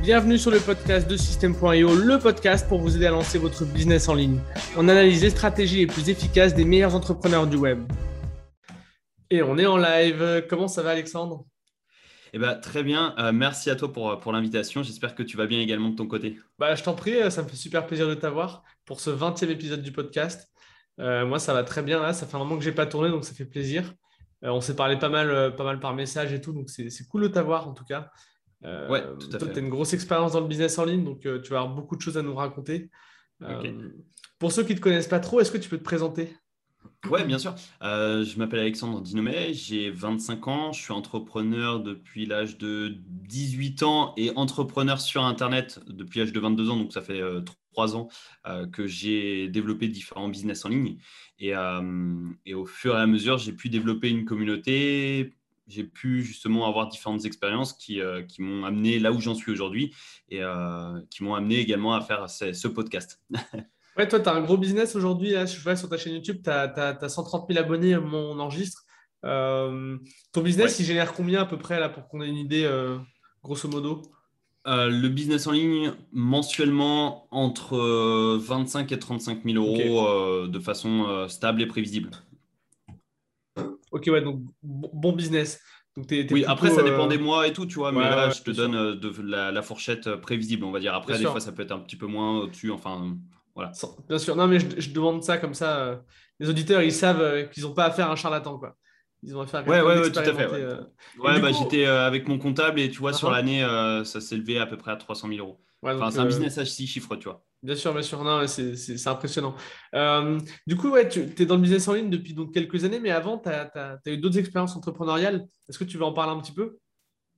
Bienvenue sur le podcast de System.io, le podcast pour vous aider à lancer votre business en ligne. On analyse les stratégies les plus efficaces des meilleurs entrepreneurs du web. Et on est en live. Comment ça va, Alexandre? Eh ben, très bien. Euh, merci à toi pour, pour l'invitation. J'espère que tu vas bien également de ton côté. Bah, je t'en prie, ça me fait super plaisir de t'avoir pour ce 20e épisode du podcast. Euh, moi, ça va très bien. Là. Ça fait un moment que je n'ai pas tourné, donc ça fait plaisir. Euh, on s'est parlé pas mal, pas mal par message et tout, donc c'est cool de t'avoir en tout cas. Euh, ouais, tout à toi, tu as une grosse expérience dans le business en ligne, donc tu vas avoir beaucoup de choses à nous raconter. Pour ceux qui ne te connaissent pas trop, est-ce que tu peux te présenter? Oui, bien sûr. Euh, je m'appelle Alexandre Dinomet, j'ai 25 ans, je suis entrepreneur depuis l'âge de 18 ans et entrepreneur sur Internet depuis l'âge de 22 ans, donc ça fait euh, 3 ans euh, que j'ai développé différents business en ligne. Et, euh, et au fur et à mesure, j'ai pu développer une communauté, j'ai pu justement avoir différentes expériences qui, qui m'ont amené là où j'en suis aujourd'hui et qui m'ont amené également à faire ce podcast. Ouais, toi, tu as un gros business aujourd'hui. Je vois sur ta chaîne YouTube, tu as, 130 000 abonnés, mon enregistre. Euh, ton business, il génère combien à peu près là pour qu'on ait une idée, euh, grosso modo? Euh, Le business en ligne, mensuellement, entre 25 et 35 000 euros de façon stable et prévisible. Ok, ouais, donc bon business. oui, après, ça dépend des mois et tout, tu vois, mais là, je te donne de, la, fourchette prévisible, on va dire. Après, des fois, ça peut être un petit peu moins au-dessus, enfin, Bien sûr, non, mais je, demande ça comme ça. Euh, les auditeurs, ils savent euh, qu'ils n'ont pas affaire à un charlatan, quoi. Ils ont affaire à ouais, ouais, tout à fait. Ouais, euh. bah, j'étais avec mon comptable et tu vois, sur uh-huh. l'année, ça s'est levé à peu près à 300 000 euros. enfin, c'est un business à 6 chiffres, tu vois. Bien sûr, bien sûr. Non, c'est impressionnant. du coup, ouais, tu es dans le business en ligne depuis donc, quelques années, mais avant, tu as, eu d'autres expériences entrepreneuriales. Est-ce que tu veux en parler un petit peu?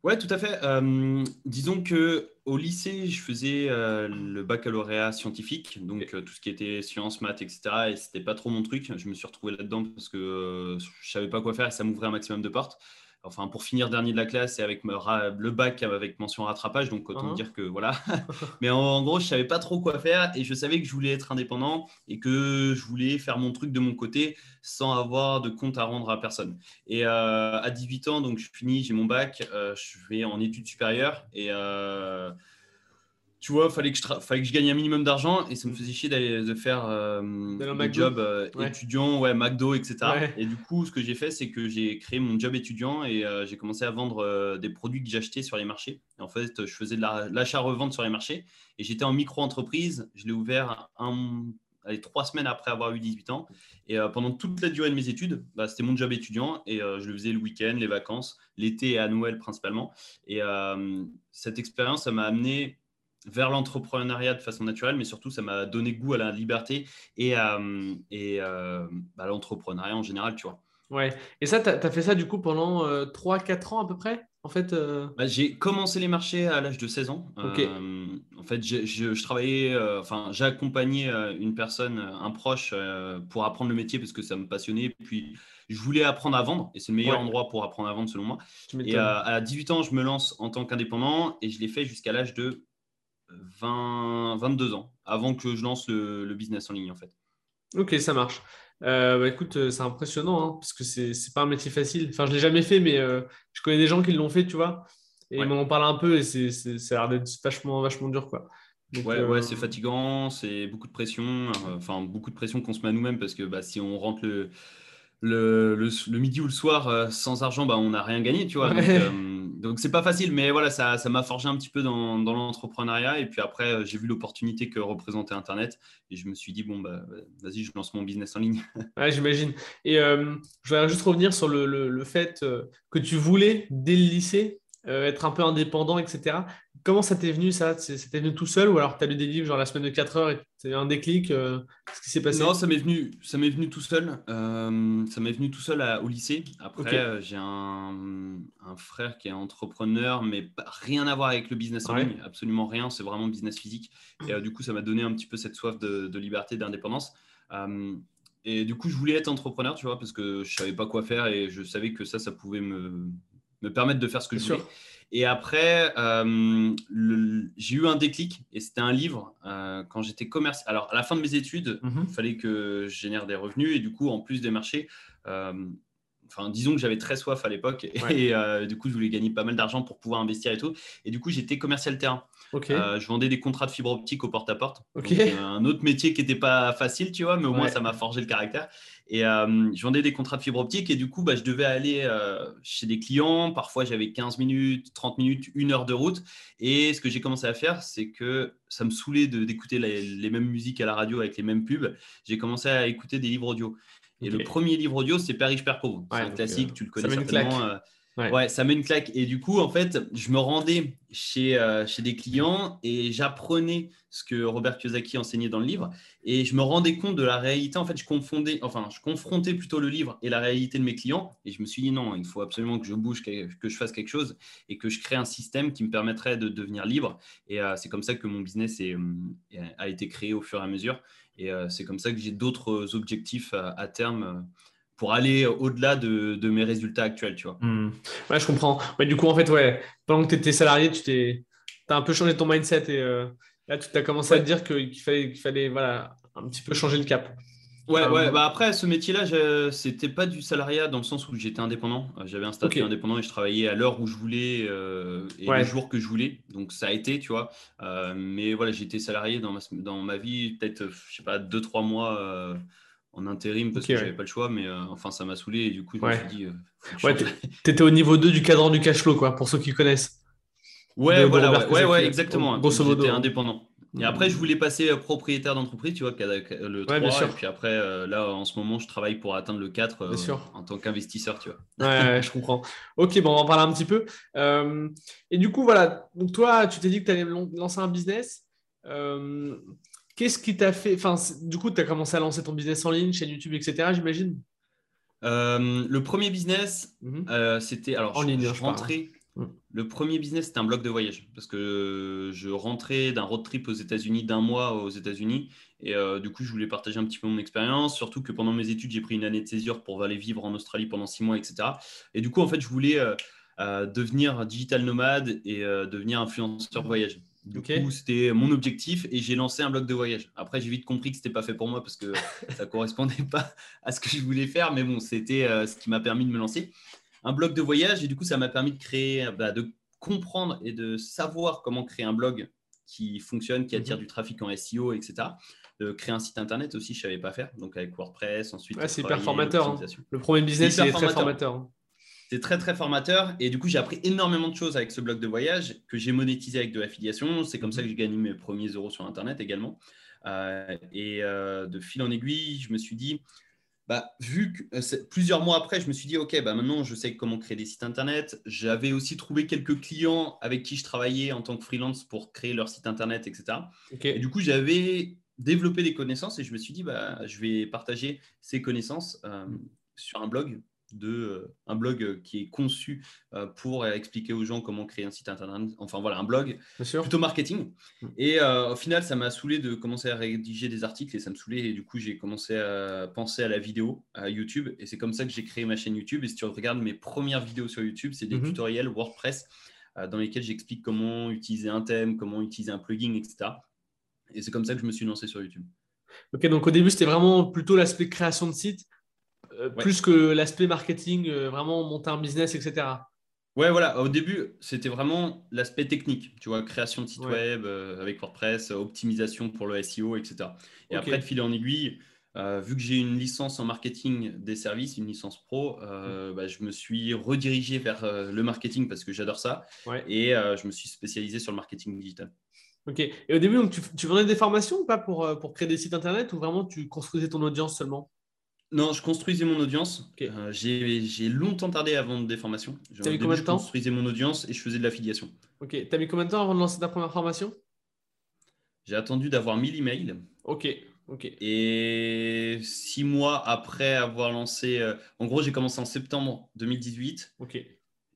Ouais, tout à fait. Euh, disons que au lycée, je faisais euh, le baccalauréat scientifique, donc euh, tout ce qui était sciences, maths, etc. Et c'était pas trop mon truc. Je me suis retrouvé là-dedans parce que je savais pas quoi faire et ça m'ouvrait un maximum de portes enfin pour finir dernier de la classe et avec le bac avec mention rattrapage, donc autant uh-huh. dire que voilà. Mais en, gros, je savais pas trop quoi faire et je savais que je voulais être indépendant et que je voulais faire mon truc de mon côté sans avoir de compte à rendre à personne. Et euh, à 18 ans, donc je finis, j'ai mon bac, euh, je vais en études supérieures et euh, tu vois, fallait que je fallait que je gagne un minimum d'argent et ça me faisait chier d'aller de faire euh, des jobs euh, étudiant, ouais, McDo, etc. Et du coup, ce que j'ai fait, c'est que j'ai créé mon job étudiant et euh, j'ai commencé à vendre euh, des produits que j'achetais sur les marchés. en fait, je faisais de l'achat-revente sur les marchés et j'étais en micro-entreprise. Je l'ai ouvert un, allez, trois semaines après avoir eu 18 ans. Et pendant toute la durée de mes études, bah, c'était mon job étudiant et je le faisais le week-end, les vacances, l'été et à Noël principalement. Et cette expérience, ça m'a amené vers l'entrepreneuriat de façon naturelle, mais surtout, ça m'a donné goût à la liberté et à, et, euh, bah, l'entrepreneuriat en général, tu vois. Ouais. Et ça, tu as, fait ça du coup pendant 3-4 euh, ans à peu près en fait, euh? bah, J'ai commencé les marchés à l'âge de 16 ans. en fait, je, je, travaillais, enfin, j'ai accompagné une personne, un proche, pour apprendre le métier parce que ça me passionnait. Puis, je voulais apprendre à vendre et c'est le meilleur endroit pour apprendre à vendre selon moi. Et à 18 ans, je me lance en tant qu'indépendant et je l'ai fait jusqu'à l'âge de 20, 22 ans, avant que je lance le, business en ligne en fait. Ok, ça marche. Euh, bah, écoute, euh, c'est impressionnant hein, parce que c'est n'est pas un métier facile. Enfin, je ne l'ai jamais fait, mais euh, je connais des gens qui l'ont fait, tu vois. Et ils m'en parlent un peu et c'est, ça a l'air d'être vachement, vachement dur. Quoi. ouais, ouais c'est fatigant, c'est beaucoup de pression. Enfin, beaucoup de pression qu'on se met à nous-mêmes parce que bah, si on rentre le, le, le, midi ou le soir sans argent, bah, on n'a rien gagné, tu vois donc c'est pas facile, mais voilà, ça, ça m'a forgé un petit peu dans, dans l'entrepreneuriat. Et puis après, euh, j'ai vu l'opportunité que représentait Internet. Et je me suis dit, bon, bah, vas-y, je lance mon business en ligne. ouais, j'imagine. Et euh, je voudrais juste revenir sur le, le, le fait euh, que tu voulais, dès le lycée, être un peu indépendant, etc. Comment ça t'est venu ça? C'était venu tout seul ou alors tu as lu des livres genre la semaine de 4 heures et tu un déclic euh, Qu'est-ce qui s'est passé? Non, ça m'est venu, ça m'est venu tout seul. Euh, ça m'est venu tout seul au lycée. Après, euh, j'ai un, un, frère qui est entrepreneur, mais rien à voir avec le business en ligne, absolument rien. C'est vraiment business physique. Et du coup, ça m'a donné un petit peu cette soif de, de liberté, d'indépendance. et du coup, je voulais être entrepreneur, tu vois, parce que je savais pas quoi faire et je savais que ça, ça pouvait me, me permettre de faire ce que je voulais. Et après, euh, j'ai eu un déclic et c'était un livre euh, quand j'étais commercial. Alors, à la fin de mes études, mhm. il fallait que je génère des revenus et du coup, en plus des marchés, euh, enfin, disons que j'avais très soif à l'époque et euh, du coup, je voulais gagner pas mal d'argent pour pouvoir investir et tout. Et du coup, j'étais commercial terrain. Je vendais des contrats de fibre optique au porte-à-porte. un autre métier qui n'était pas facile, tu vois, mais au moins, ça m'a forgé le caractère. Et je vendais des contrats de fibre optique et du coup, bah, je devais aller chez des clients. Parfois, j'avais 15 minutes, 30 minutes, une heure de route. Et ce que j'ai commencé à faire, c'est que ça me saoulait d'écouter les, les, mêmes musiques à la radio avec les mêmes pubs. J'ai commencé à écouter des livres audio. Et le premier livre audio, c'est Père riche, Père pauvre. C'est un classique, euh, tu le connais certainement. Euh, ouais. ça met une claque. Et du coup, en fait, je me rendais chez, euh, chez des clients et j'apprenais ce que Robert Kiyosaki enseignait dans le livre. Et je me rendais compte de la réalité. En fait, je confondais, enfin, je confrontais plutôt le livre et la réalité de mes clients. Et je me suis dit, non, il faut absolument que je bouge, que, je fasse quelque chose et que je crée un système qui me permettrait de devenir libre. Et c'est comme ça que mon business est, a été créé au fur et à mesure. Et euh, c'est comme ça que j'ai d'autres objectifs à, terme euh, pour aller au-delà de, mes résultats actuels, tu vois. Hmm. Ouais, je comprends. du coup, en fait, ouais, pendant que tu étais salarié, tu t'es, as un peu changé ton mindset et euh, là, tu as commencé à te dire qu'il fallait, qu'il fallait voilà, un petit peu changer le cap. Ouais, ouais. Bah après, ce métier-là, c'était pas du salariat dans le sens où j'étais indépendant. Euh, j'avais un statut indépendant et je travaillais à l'heure où je voulais euh, et le jour que je voulais. Donc ça a été, tu vois. Euh, mais voilà, j'étais salarié dans ma, dans ma vie, peut-être, je sais pas, deux, trois mois en intérim parce que j'avais pas le choix. Mais enfin, ça m'a saoulé et du coup, je me suis dit. ouais, t'étais au niveau 2 du cadran du cash flow, quoi, pour ceux qui connaissent. Ouais, voilà, ouais, ouais, exactement. J'étais indépendant. Et après, je voulais passer propriétaire d'entreprise, tu vois, le 3. et puis après, euh, là, en ce moment, je travaille pour atteindre le 4 euh, en tant qu'investisseur, tu vois. Ouais, je comprends. Ok, bon, on va en parler un petit peu. Euh, et du coup, voilà, donc toi, tu t'es dit que tu allais lancer un business. Qu'est-ce qui t'a fait. Enfin, du coup, tu as commencé à lancer ton business en ligne, chaîne YouTube, etc., j'imagine? Le premier business, mhm. c'était. Alors, en ligne, je, rentrais. Mm. Le premier business, c'était un blog de voyage parce que je rentrais d'un road trip aux États-Unis, d'un mois aux États-Unis. Et euh, du coup, je voulais partager un petit peu mon expérience. Surtout que pendant mes études, j'ai pris une année de césure pour aller vivre en Australie pendant six mois, etc. Et du coup, en fait, je voulais euh, euh, devenir digital nomade et devenir influenceur voyage. Du coup, c'était mon objectif et j'ai lancé un blog de voyage. Après, j'ai vite compris que ce n'était pas fait pour moi parce que ça correspondait pas à ce que je voulais faire. Mais bon, c'était ce qui m'a permis de me lancer un blog de voyage et du coup, ça m'a permis de créer, bah, de comprendre et de savoir comment créer un blog qui fonctionne, qui attire mhm. du trafic en SEO, etc. De créer un site internet aussi, je ne savais pas faire. Donc avec WordPress, ensuite. c'est hyper formateur. Hein. Le premier business, c'est très formateur. Hein. C'est très très formateur et du coup j'ai appris énormément de choses avec ce blog de voyage que j'ai monétisé avec de l'affiliation. C'est comme ça que j'ai gagné mes premiers euros sur Internet également. Euh, et euh, de fil en aiguille, je me suis dit, bah, vu que euh, plusieurs mois après, je me suis dit, OK, bah, maintenant, je sais comment créer des sites Internet. J'avais aussi trouvé quelques clients avec qui je travaillais en tant que freelance pour créer leur site Internet, etc. Et du coup, j'avais développé des connaissances et je me suis dit, bah, je vais partager ces connaissances sur un blog de euh, un blog qui est conçu euh, pour expliquer aux gens comment créer un site internet. Enfin voilà, un blog plutôt marketing. Mm. Et euh, au final, ça m'a saoulé de commencer à rédiger des articles et ça me saoulait. Et du coup, j'ai commencé à penser à la vidéo, à YouTube. Et c'est comme ça que j'ai créé ma chaîne YouTube. Et si tu regardes mes premières vidéos sur YouTube, c'est des mm-hmm. tutoriels WordPress dans lesquels j'explique comment utiliser un thème, comment utiliser un plugin, etc. Et c'est comme ça que je me suis lancé sur YouTube. Ok, donc au début, c'était vraiment plutôt l'aspect création de site. Euh, plus que l'aspect marketing, euh, vraiment monter un business, etc. Ouais, voilà. Au début, c'était vraiment l'aspect technique, tu vois, création de site web euh, avec WordPress, optimisation pour le SEO, etc. Et après, de fil en aiguille, vu que j'ai une licence en marketing des services, une licence pro, mm. bah, je me suis redirigé vers le marketing parce que j'adore ça. Et je me suis spécialisé sur le marketing digital. Ok. Et au début, donc, tu, tu vendais des formations ou pas pour, pour créer des sites internet ou vraiment tu construisais ton audience seulement? Non, je construisais mon audience. Euh, j'ai longtemps tardé à vendre des formations. T'as mis combien de temps Je construisais mon audience et je faisais de l'affiliation. Ok. T'as mis combien de temps avant de lancer ta première formation? J'ai attendu d'avoir 1000 emails. Ok. Ok. Et six mois après avoir lancé. Euh, en gros, j'ai commencé en septembre 2018. Ok.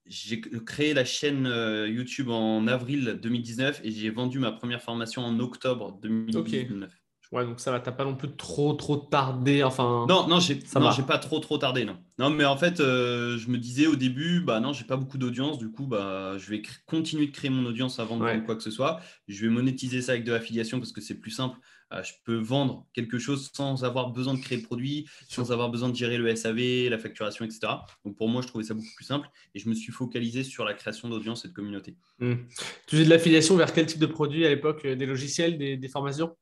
J'ai créé la chaîne euh, YouTube en avril 2019 et j'ai vendu ma première formation en octobre 2019. Ouais, donc ça va, t'as pas non plus trop trop tardé. Enfin. Non, non, j'ai pas trop trop tardé, non. Non, mais en fait, euh, je me disais au début, bah non, j'ai pas beaucoup d'audience, du coup, bah je vais continuer de créer mon audience avant de vendre quoi que ce soit. Je vais monétiser ça avec de l'affiliation parce que c'est plus simple. Euh, je peux vendre quelque chose sans avoir besoin de créer le produit, sans avoir besoin de gérer le SAV, la facturation, etc. Donc pour moi, je trouvais ça beaucoup plus simple et je me suis focalisé sur la création d'audience et de communauté. Hmm. Tu faisais de l'affiliation vers quel type de produit à l'époque Des logiciels, des formations?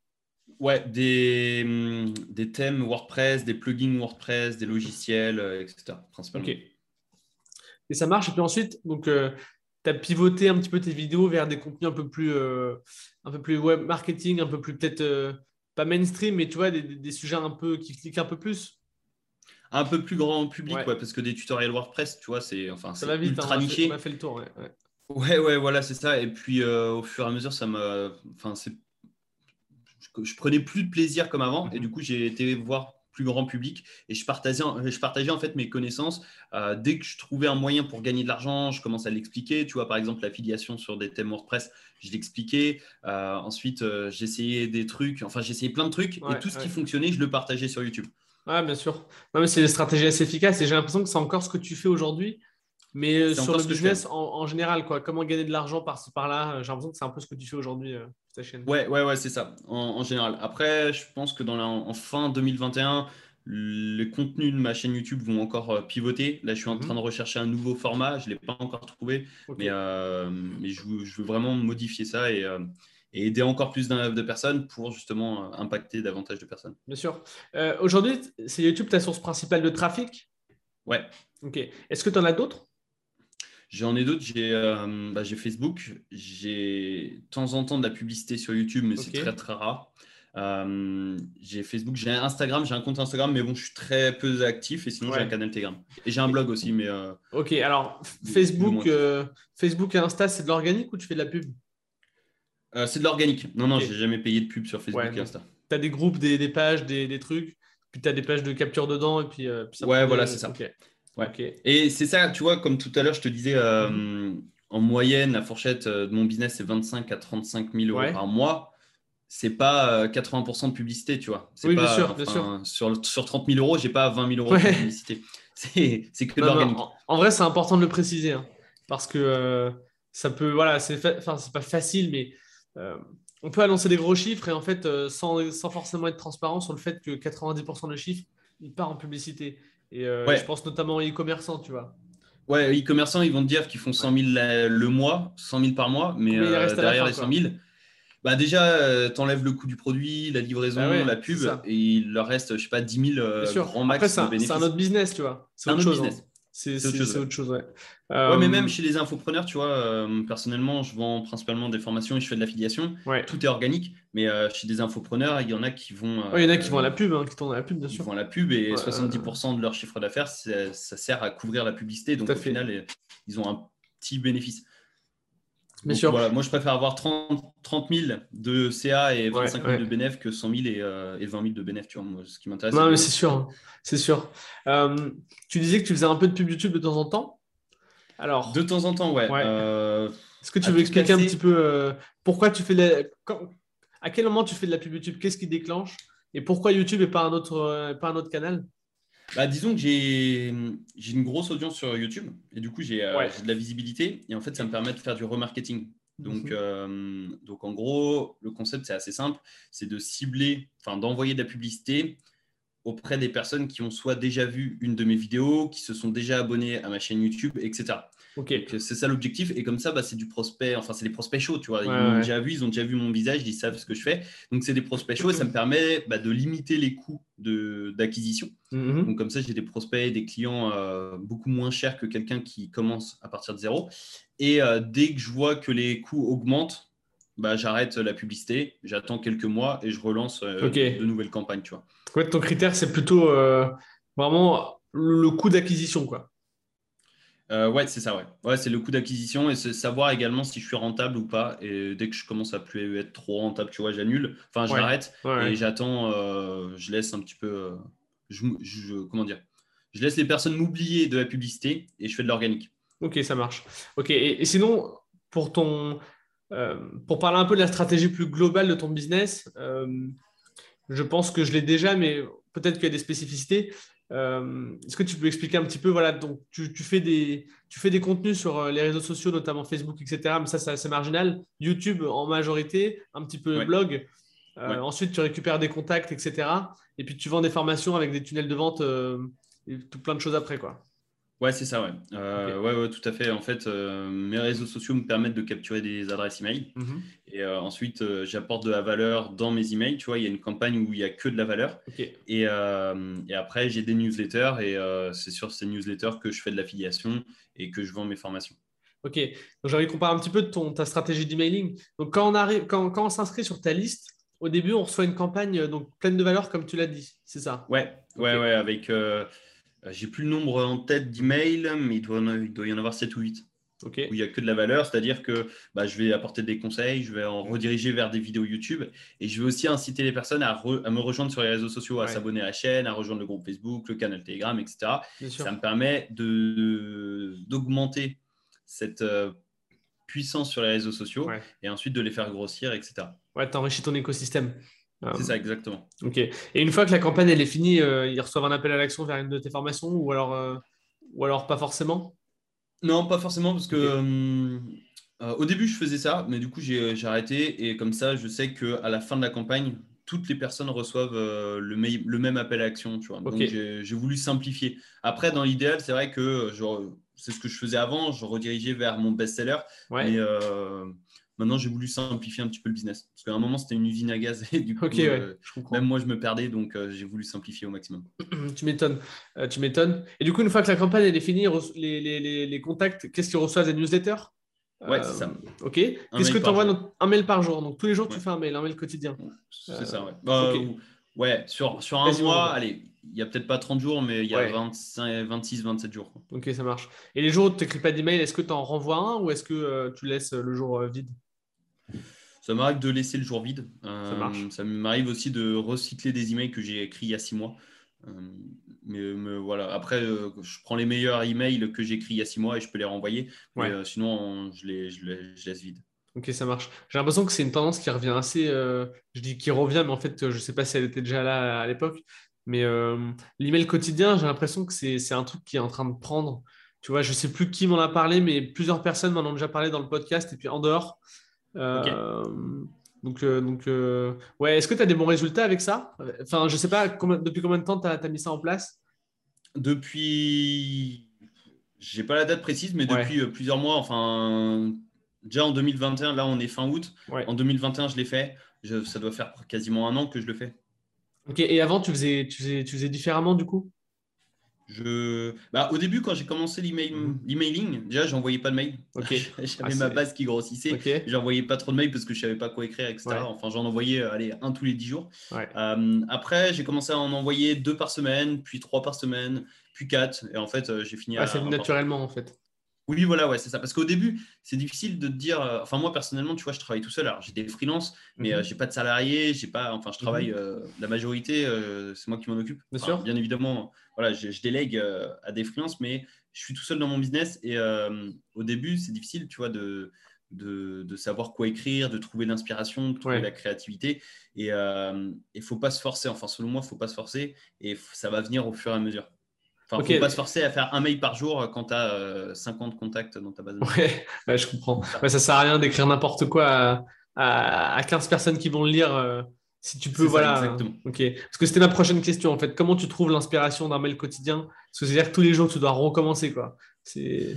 Ouais, des, hum, des thèmes WordPress, des plugins WordPress, des logiciels, euh, etc. Principalement. Ok. Et ça marche. Et puis ensuite, donc, euh, tu as pivoté un petit peu tes vidéos vers des contenus un peu plus, euh, un peu plus web marketing, un peu plus peut-être pas mainstream, mais tu vois, des, des, sujets un peu qui cliquent un peu plus. Un peu plus grand public, ouais. parce que des tutoriels WordPress, tu vois, c'est enfin, ça va vite, ultra niché. On a fait le tour, ouais. Ouais, ouais, voilà, c'est ça. Et puis au fur et à mesure, ça m'a. Enfin, c'est je prenais plus de plaisir comme avant. Et du coup, j'ai été voir plus grand public et je partageais, je partageais en fait mes connaissances. Euh, dès que je trouvais un moyen pour gagner de l'argent, je commençais à l'expliquer. Tu vois, par exemple, l'affiliation sur des thèmes WordPress, je l'expliquais. Euh, ensuite, euh, j'essayais des trucs, enfin, j'essayais plein de trucs et tout ce qui fonctionnait, je le partageais sur YouTube. Ouais, bien sûr. c'est une stratégie assez efficace et j'ai l'impression que c'est encore ce que tu fais aujourd'hui. Mais euh, sur le business en, général, quoi, comment gagner de l'argent par-ci par-là, euh, j'ai l'impression que c'est un peu ce que tu fais aujourd'hui euh, sur ta chaîne. Ouais, ouais, ouais, c'est ça, en, général. Après, je pense que dans en fin 2021, les contenus de ma chaîne YouTube vont encore pivoter. Là, je suis en mhm. train de rechercher un nouveau format, je ne l'ai pas encore trouvé, mais, mais je, veux vraiment modifier ça et, et aider encore plus de personnes pour justement impacter davantage de personnes. Bien sûr. aujourd'hui, c'est YouTube ta source principale de trafic? Ouais. Ok. Est-ce que tu en as d'autres? J'en ai d'autres. Euh, bah, j'ai Facebook. J'ai de temps en temps de la publicité sur YouTube, mais c'est très très rare. Euh, j'ai Facebook, j'ai Instagram, j'ai un compte Instagram, mais bon, je suis très peu actif et sinon j'ai un canal Telegram. Et j'ai un blog aussi, mais. Euh, ok, alors Facebook, Facebook et Insta, c'est de l'organique ou tu fais de la pub? C'est de l'organique. Non, non, j'ai jamais payé de pub sur Facebook et Insta. Tu as des groupes, des, pages, des, trucs, puis tu as des pages de capture dedans et puis. ouais, voilà, c'est ça. Ouais. Et c'est ça, tu vois, comme tout à l'heure, je te disais, euh, en moyenne, la fourchette euh, de mon business, c'est 25 à 35 000 euros par mois. C'est pas 80% euh, de publicité, tu vois. Oui, pas, bien sûr, bien sûr. Sur, sur 30 000 euros, j'ai pas 20 000 euros de publicité. C'est que de l'organique. En, vrai, c'est important de le préciser. Hein, parce que ça peut, voilà, c'est c'est pas facile, mais on peut annoncer des gros chiffres et en fait, sans, sans forcément être transparent sur le fait que 90% de chiffres, il part en publicité. Et euh, je pense notamment aux e-commerçants, tu vois. Ouais, e-commerçants, ils vont te dire qu'ils font 100 000 le mois, 100 000 par mois, mais euh, derrière les 100 000, bah déjà, euh, tu enlèves le coût du produit, la livraison, bah la pub, et il leur reste, je sais pas, 10 000 grand max Après, C'est un autre business, tu vois. C'est un autre business. Hein. C'est autre, chose, ouais. ouais. mais même chez les infopreneurs, tu vois, personnellement, je vends principalement des formations et je fais de l'affiliation. Tout est organique, mais chez des infopreneurs, il y en a qui vont. il y en a qui vont à la pub, hein, qui tournent à la pub, bien sûr. Ils vont à la pub et 70% de leur chiffre d'affaires, ça sert à couvrir la publicité. Donc, au final, ils ont un petit bénéfice. Bien sûr. Voilà, moi, je préfère avoir 30, 30 000 de CA et 25 000 de bénéf que 100 000 et, 20 000 de bénéf. Tu vois, moi, ce qui m'intéresse. Non, mais c'est sûr. Hein. C'est sûr. Euh, tu disais que tu faisais un peu de pub YouTube de temps en temps. Alors. De temps en temps, ouais. Euh, Est-ce que tu veux expliquer un petit peu euh, pourquoi tu fais la... À quel moment tu fais de la pub YouTube? Qu'est-ce qui déclenche? Et pourquoi YouTube et pas un autre, pas un autre canal? Bah, disons que j'ai une grosse audience sur YouTube et du coup, j'ai euh, de la visibilité et en fait, ça me permet de faire du remarketing. Donc, mhm. euh, donc en gros, le concept, c'est assez simple c'est de cibler, enfin, d'envoyer de la publicité auprès des personnes qui ont soit déjà vu une de mes vidéos, qui se sont déjà abonnés à ma chaîne YouTube, etc. Ok. C'est ça l'objectif. Et comme ça, bah, c'est du prospect, enfin, c'est des prospects chauds, tu vois. Ils m'ont déjà vu, ils ont déjà vu mon visage, ils savent ce que je fais. Donc, c'est des prospects chauds et ça me permet bah, de limiter les coûts d'acquisition. Mhm. Donc, comme ça, j'ai des prospects, des clients euh, beaucoup moins chers que quelqu'un qui commence à partir de zéro. Et euh, dès que je vois que les coûts augmentent, bah, j'arrête la publicité, j'attends quelques mois et je relance euh, de nouvelles campagnes, tu vois. ton critère, c'est plutôt vraiment le coût d'acquisition, quoi. Euh, ouais, c'est ça, ouais. Ouais, c'est le coût d'acquisition et c'est savoir également si je suis rentable ou pas. Et dès que je commence à plus être trop rentable, tu vois, j'annule. Enfin, je l'arrête et j'attends, euh, je laisse un petit peu. Euh, je, comment dire Je laisse les personnes m'oublier de la publicité et je fais de l'organique. Ok, ça marche. Ok, et, sinon, pour ton. pour parler un peu de la stratégie plus globale de ton business, je pense que je l'ai déjà, mais peut-être qu'il y a des spécificités. Euh, est-ce que tu peux expliquer un petit peu voilà, donc, tu, fais des, tu fais des contenus sur euh, les réseaux sociaux, notamment Facebook, etc. Mais ça, c'est assez marginal. YouTube en majorité, un petit peu blog. Euh, ensuite, tu récupères des contacts, etc. Et puis, tu vends des formations avec des tunnels de vente et tout plein de choses après. quoi. Ouais, c'est ça, ouais. Euh, ouais, ouais, tout à fait. En fait, euh, mes réseaux sociaux me permettent de capturer des adresses email. Mhm. Et euh, ensuite, j'apporte de la valeur dans mes emails. Tu vois, il y a une campagne où il n'y a que de la valeur. Et, et, après, j'ai des newsletters et c'est sur ces newsletters que je fais de l'affiliation et que je vends mes formations. Ok, donc j'ai envie qu'on parle un petit peu de ton, ta stratégie d'emailing. Donc quand on, arrive, quand, quand on s'inscrit sur ta liste, au début, on reçoit une campagne donc, pleine de valeur, comme tu l'as dit, c'est ça? Ouais, ouais, ouais, avec j'ai plus le nombre en tête d'emails, mais il doit, il doit y en avoir 7 ou 8. Où il n'y a que de la valeur, c'est-à-dire que bah, je vais apporter des conseils, je vais en rediriger vers des vidéos YouTube et je vais aussi inciter les personnes à, me rejoindre sur les réseaux sociaux, à s'abonner à la chaîne, à rejoindre le groupe Facebook, le canal Telegram, etc. Ça me permet d'augmenter cette euh, puissance sur les réseaux sociaux et ensuite de les faire grossir, etc. Ouais, tu enrichis ton écosystème. C'est ça, exactement. Ok. Et une fois que la campagne elle est finie, euh, ils reçoivent un appel à l'action vers une de tes formations ou alors, euh, ou alors pas forcément? Non, pas forcément parce que euh, au début je faisais ça, mais du coup j'ai arrêté et comme ça je sais qu'à la fin de la campagne, toutes les personnes reçoivent le, le, même appel à l'action. Tu vois. Donc j'ai voulu simplifier. Après, dans l'idéal, c'est vrai que c'est ce que je faisais avant, je redirigeais vers mon best-seller. Ouais. Maintenant, j'ai voulu simplifier un petit peu le business. Parce qu'à un moment, c'était une usine à gaz. Et du coup, euh, même moi, je me perdais. Donc, euh, j'ai voulu simplifier au maximum. tu m'étonnes. Euh, tu m'étonnes. Et du coup, une fois que la campagne est finie, les, les, les, contacts, qu'est-ce qu'ils reçoivent Des newsletters? Ouais, c'est ça. Ok. Qu'est-ce que tu envoies Un mail par jour. Donc, tous les jours, tu fais un mail, un mail quotidien. C'est ça, ouais. Bah, ouais, sur, sur un mois, allez, il n'y a peut-être pas 30 jours, mais il y a 25, 26, 27 jours. Ok, ça marche. Et les jours où tu n'écris pas d'email, est-ce que tu en renvoies un ou est-ce que tu laisses le jour vide? Ça m'arrive de laisser le jour vide. Euh, ça m'arrive aussi de recycler des emails que j'ai écrits il y a six mois. Euh, mais, voilà. Après, euh, je prends les meilleurs emails que j'ai écrits il y a six mois et je peux les renvoyer. Mais sinon, je les, je, laisse vide. Ok, ça marche. J'ai l'impression que c'est une tendance qui revient assez. je dis qui revient, mais en fait, je ne sais pas si elle était déjà là à l'époque. Mais l'email quotidien, j'ai l'impression que c'est un truc qui est en train de prendre. Tu vois, je ne sais plus qui m'en a parlé, mais plusieurs personnes m'en ont déjà parlé dans le podcast et puis en dehors. Euh, donc, euh, donc euh, ouais, est-ce que tu as des bons résultats avec ça? Enfin, je sais pas, depuis combien de temps tu as, mis ça en place? Depuis. J'ai pas la date précise, mais depuis plusieurs mois. Enfin, déjà en 2021, là on est fin août. En 2021, je l'ai fait. ça doit faire quasiment un an que je le fais. Ok, et avant, tu faisais, tu faisais, tu faisais différemment du coup? Je... Bah, au début, quand j'ai commencé mhm. l'emailing, déjà, j'envoyais pas de mail. J'avais ah, ma base qui grossissait. Okay. J'envoyais pas trop de mails parce que je savais pas quoi écrire, etc. Enfin, j'en envoyais euh, allez, un tous les dix jours. Euh, après, j'ai commencé à en envoyer deux par semaine, puis trois par semaine, puis quatre. Et en fait, euh, j'ai fini à. C'est naturellement, en fait. Oui, voilà, ouais, c'est ça. Parce qu'au début, c'est difficile de te dire. Euh, enfin, moi, personnellement, tu vois, je travaille tout seul. Alors, j'ai des freelances, mais je euh, mhm. j'ai pas de salariés. J'ai pas. Enfin, je travaille. Mhm. Euh, la majorité, c'est moi qui m'en occupe. Bien sûr. Bien évidemment, voilà, je, délègue à des freelances, mais je suis tout seul dans mon business. Et au début, c'est difficile, tu vois, de, de, savoir quoi écrire, de trouver l'inspiration, de trouver la créativité. Et il ne faut pas se forcer. Enfin, selon moi, il ne faut pas se forcer. Et ça va venir au fur et à mesure. Enfin, ne faut pas se forcer à faire un mail par jour quand tu as 50 contacts dans ta base. De ouais, je comprends. Ça ça sert à rien d'écrire n'importe quoi à, à, 15 personnes qui vont le lire. Euh, si tu peux, voilà. exactement. Ok. Parce que c'était ma prochaine question en fait. Comment tu trouves l'inspiration d'un mail quotidien? Parce que c'est-à-dire que tous les jours tu dois recommencer quoi. C'est.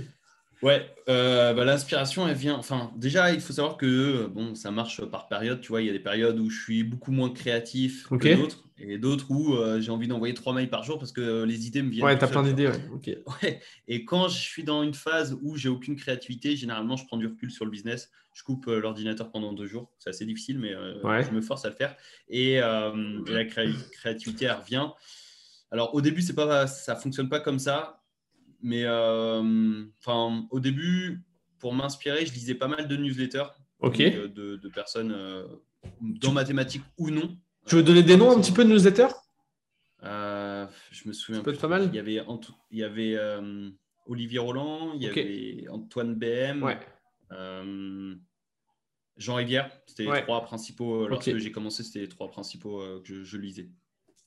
Ouais, euh, bah, l'inspiration, elle vient. Enfin, déjà, il faut savoir que bon, ça marche par période. Tu vois, il y a des périodes où je suis beaucoup moins créatif que d'autres, et d'autres où euh, j'ai envie d'envoyer trois mails par jour parce que les idées me viennent. Ouais, t'as plein d'idées. Ouais. ouais. Et quand je suis dans une phase où j'ai aucune créativité, généralement, je prends du recul sur le business. Je coupe euh, l'ordinateur pendant deux jours. C'est assez difficile, mais je me force à le faire. Et, et la créativité, elle revient. Alors, au début, c'est pas, ça fonctionne pas comme ça mais euh, enfin, au début, pour m'inspirer, je lisais pas mal de newsletters euh, de, personnes euh, dans mathématiques ou non. Tu veux donner des noms un petit peu de newsletters? Je me souviens. Pas mal. Il y avait, il y avait Olivier Roland, il y avait Antoine BM. Ouais. Jean Rivière, c'était les trois principaux. Lorsque j'ai commencé, c'était les trois principaux que je, lisais.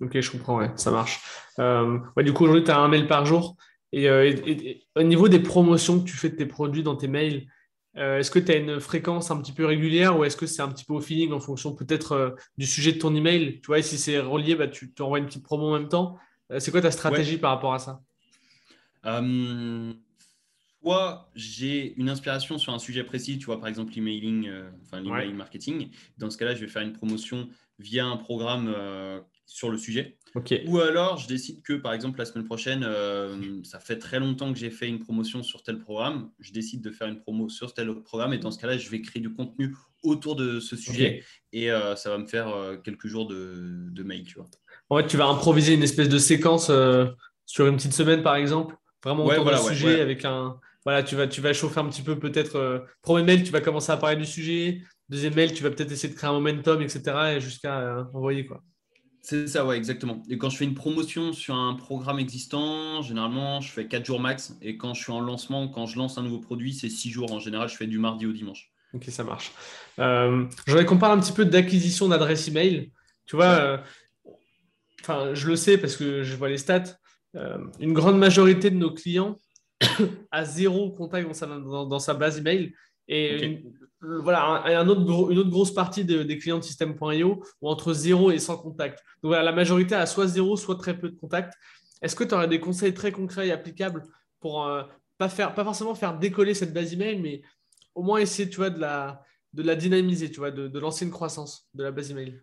Ok, je comprends, ouais, ça marche. du coup, aujourd'hui, tu as un mail par jour? Et, au niveau des promotions que tu fais de tes produits dans tes mails, est-ce que tu as une fréquence un petit peu régulière ou est-ce que c'est un petit peu au feeling en fonction peut-être du sujet de ton email? Tu vois, si c'est relié, bah, tu t'envoies une petite promo en même temps. c'est quoi ta stratégie par rapport à ça? Soit j'ai une inspiration sur un sujet précis, tu vois, par exemple l'emailing, euh, enfin l'email marketing. Dans ce cas-là, je vais faire une promotion via un programme euh, sur le sujet. Ou alors, je décide que, par exemple, la semaine prochaine, euh, ça fait très longtemps que j'ai fait une promotion sur tel programme. Je décide de faire une promo sur tel programme. Et dans ce cas-là, je vais créer du contenu autour de ce sujet. Et ça va me faire quelques jours de, de mail, tu vois. En fait, tu vas improviser une espèce de séquence sur une petite semaine, par exemple Vraiment autour du sujet avec un, voilà, tu vas, tu vas chauffer un petit peu peut-être. Euh, premier mail, tu vas commencer à parler du sujet. Deuxième mail, tu vas peut-être essayer de créer un momentum, etc. Et jusqu'à euh, envoyer quoi. C'est ça, ouais, exactement. Et quand je fais une promotion sur un programme existant, généralement, je fais 4 jours max. Et quand je suis en lancement, quand je lance un nouveau produit, c'est 6 jours. En général, je fais du mardi au dimanche. Ok, ça marche. Euh, J'aurais qu'on parle un petit peu d'acquisition d'adresse email. Tu vois, euh, je le sais parce que je vois les stats. une grande majorité de nos clients à zéro contact dans sa, dans, sa base email. Et voilà, un, autre, une autre grosse partie des clients de système.io ont entre 0 et 100 contacts. Donc voilà, la majorité a soit 0, soit très peu de contacts. Est-ce que tu aurais des conseils très concrets et applicables pour euh, pas, faire, pas forcément faire décoller cette base email, mais au moins essayer tu vois, de, la, de la dynamiser, tu vois, de, de lancer une croissance de la base email?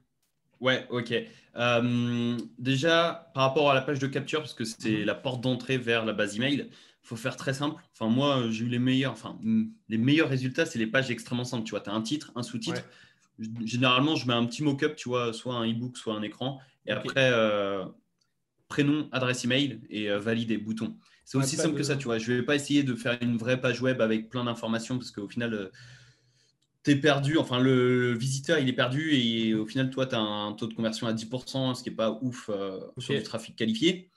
Ouais, ok. Euh, déjà, par rapport à la page de capture, parce que c'est mhm. la porte d'entrée vers la base email, faut faire très simple. Enfin, moi, j'ai eu les meilleurs, enfin, les meilleurs résultats, c'est les pages extrêmement simples. Tu vois, tu as un titre, un sous-titre. Généralement, je mets un petit mock-up, tu vois, soit un e-book, soit un écran. Et après, euh, prénom, adresse email et euh, valider, bouton. C'est aussi simple que ça, tu vois. Je ne vais pas essayer de faire une vraie page web avec plein d'informations parce qu'au final, euh, tu es perdu. Enfin, le, visiteur, il est perdu et au final, toi, tu as un taux de conversion à 10%, ce qui n'est pas ouf sur du trafic qualifié.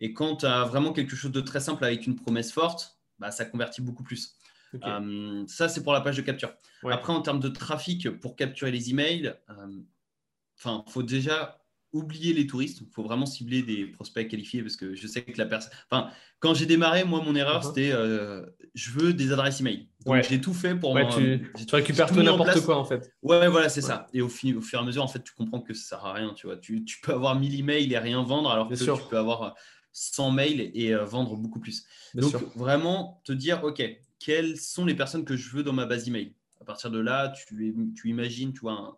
Et quand tu as vraiment quelque chose de très simple avec une promesse forte, bah, ça convertit beaucoup plus. Euh, ça, c'est pour la page de capture. Après, en termes de trafic, pour capturer les emails, il euh, faut déjà oublier les touristes. Il faut vraiment cibler des prospects qualifiés parce que je sais que la personne. Enfin, quand j'ai démarré, moi, mon erreur, uh-huh. c'était euh, je veux des adresses email. Donc, j'ai tout fait pour. moi. tu, tu récupères tout n'importe quoi, en fait. Ouais, voilà, c'est ça. Et au, au, fur et à mesure, en fait, tu comprends que ça sert à rien. Tu vois, tu, tu peux avoir 1000 emails et rien vendre, alors que tu peux avoir 100 mails et euh, vendre beaucoup plus. Donc, vraiment te dire, OK, quelles sont les personnes que je veux dans ma base email? À partir de là, tu, tu imagines, tu vois, un,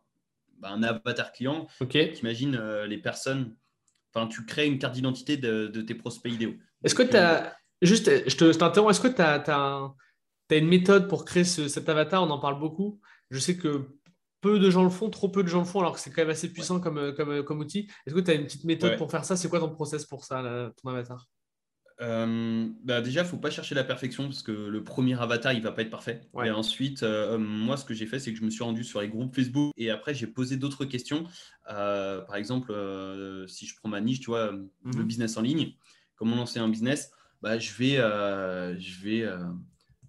bah, avatar client. Ok. Tu imagines euh, les personnes. Enfin, tu crées une carte d'identité de, tes prospects idéaux. Est-ce que tu as. Juste, je t'interromps. Est-ce que tu as, as, une méthode pour créer cet avatar? On en parle beaucoup. Je sais que peu de gens le font, trop peu de gens le font, alors que c'est quand même assez puissant comme, euh, comme, euh, comme outil. Est-ce que tu as une petite méthode pour faire ça? C'est quoi ton process pour ça, ton avatar? Euh, bah déjà, il ne faut pas chercher la perfection parce que le premier avatar, il ne va pas être parfait. Et ensuite, moi, ce que j'ai fait, c'est que je me suis rendu sur les groupes Facebook et après, j'ai posé d'autres questions. par exemple, si je prends ma niche, tu vois, le mhm. business en ligne, comment lancer un business, bah, je, vais, je, vais,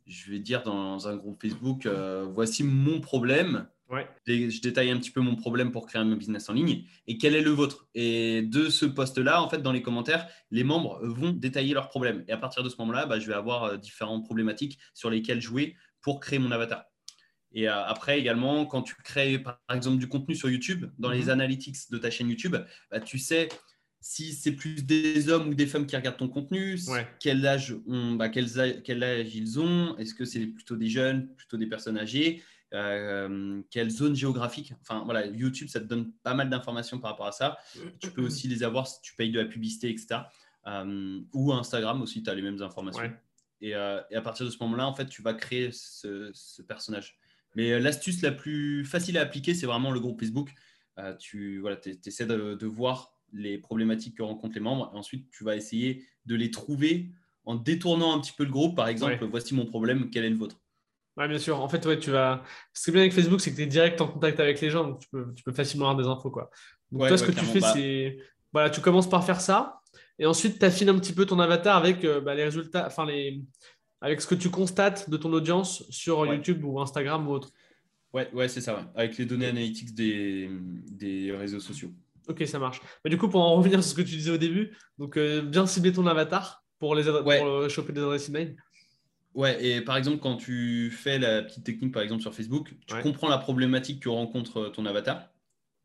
je vais dire dans un groupe Facebook, voici mon problème je détaille un petit peu mon problème pour créer un business en ligne et quel est le vôtre? Et de ce poste-là, en fait, dans les commentaires, les membres vont détailler leurs problèmes. Et à partir de ce moment-là, bah, je vais avoir euh, différentes problématiques sur lesquelles jouer pour créer mon avatar. Et euh, après également, quand tu crées par exemple du contenu sur YouTube, dans les mhm. analytics de ta chaîne YouTube, bah, tu sais si c'est plus des hommes ou des femmes qui regardent ton contenu, quel, âge bah, quel âge ils ont, est-ce que c'est plutôt des jeunes, plutôt des personnes âgées euh, quelle zone géographique? Enfin voilà, YouTube, ça te donne pas mal d'informations par rapport à ça. Tu peux aussi les avoir si tu payes de la publicité, etc. Euh, ou Instagram aussi, tu as les mêmes informations. Euh, et, à partir de ce moment-là, en fait, tu vas créer ce, personnage. Mais l'astuce la plus facile à appliquer, c'est vraiment le groupe Facebook. tu voilà, essaies de, voir les problématiques que rencontrent les membres. Et ensuite, tu vas essayer de les trouver en détournant un petit peu le groupe. Par exemple, voici mon problème, quel est le vôtre? Oui, bien sûr. En fait, ouais, tu vas. Ce qui est bien avec Facebook, c'est que tu es direct en contact avec les gens, donc tu peux, tu peux facilement avoir des infos. Quoi. Donc, toi, ce que tu fais, c'est. Voilà, tu commences par faire ça, et ensuite, tu affines un petit peu ton avatar avec euh, bah, les résultats, enfin, les... avec ce que tu constates de ton audience sur YouTube ou Instagram ou autre. Ouais, ouais c'est ça, avec les données analytics des, des réseaux sociaux. Ok, ça marche. Mais du coup, pour en revenir sur ce que tu disais au début, donc euh, bien cibler ton avatar pour, les pour choper des adresses email. Ouais, et par exemple, quand tu fais la petite technique, par exemple sur Facebook, tu comprends la problématique que rencontre euh, ton avatar.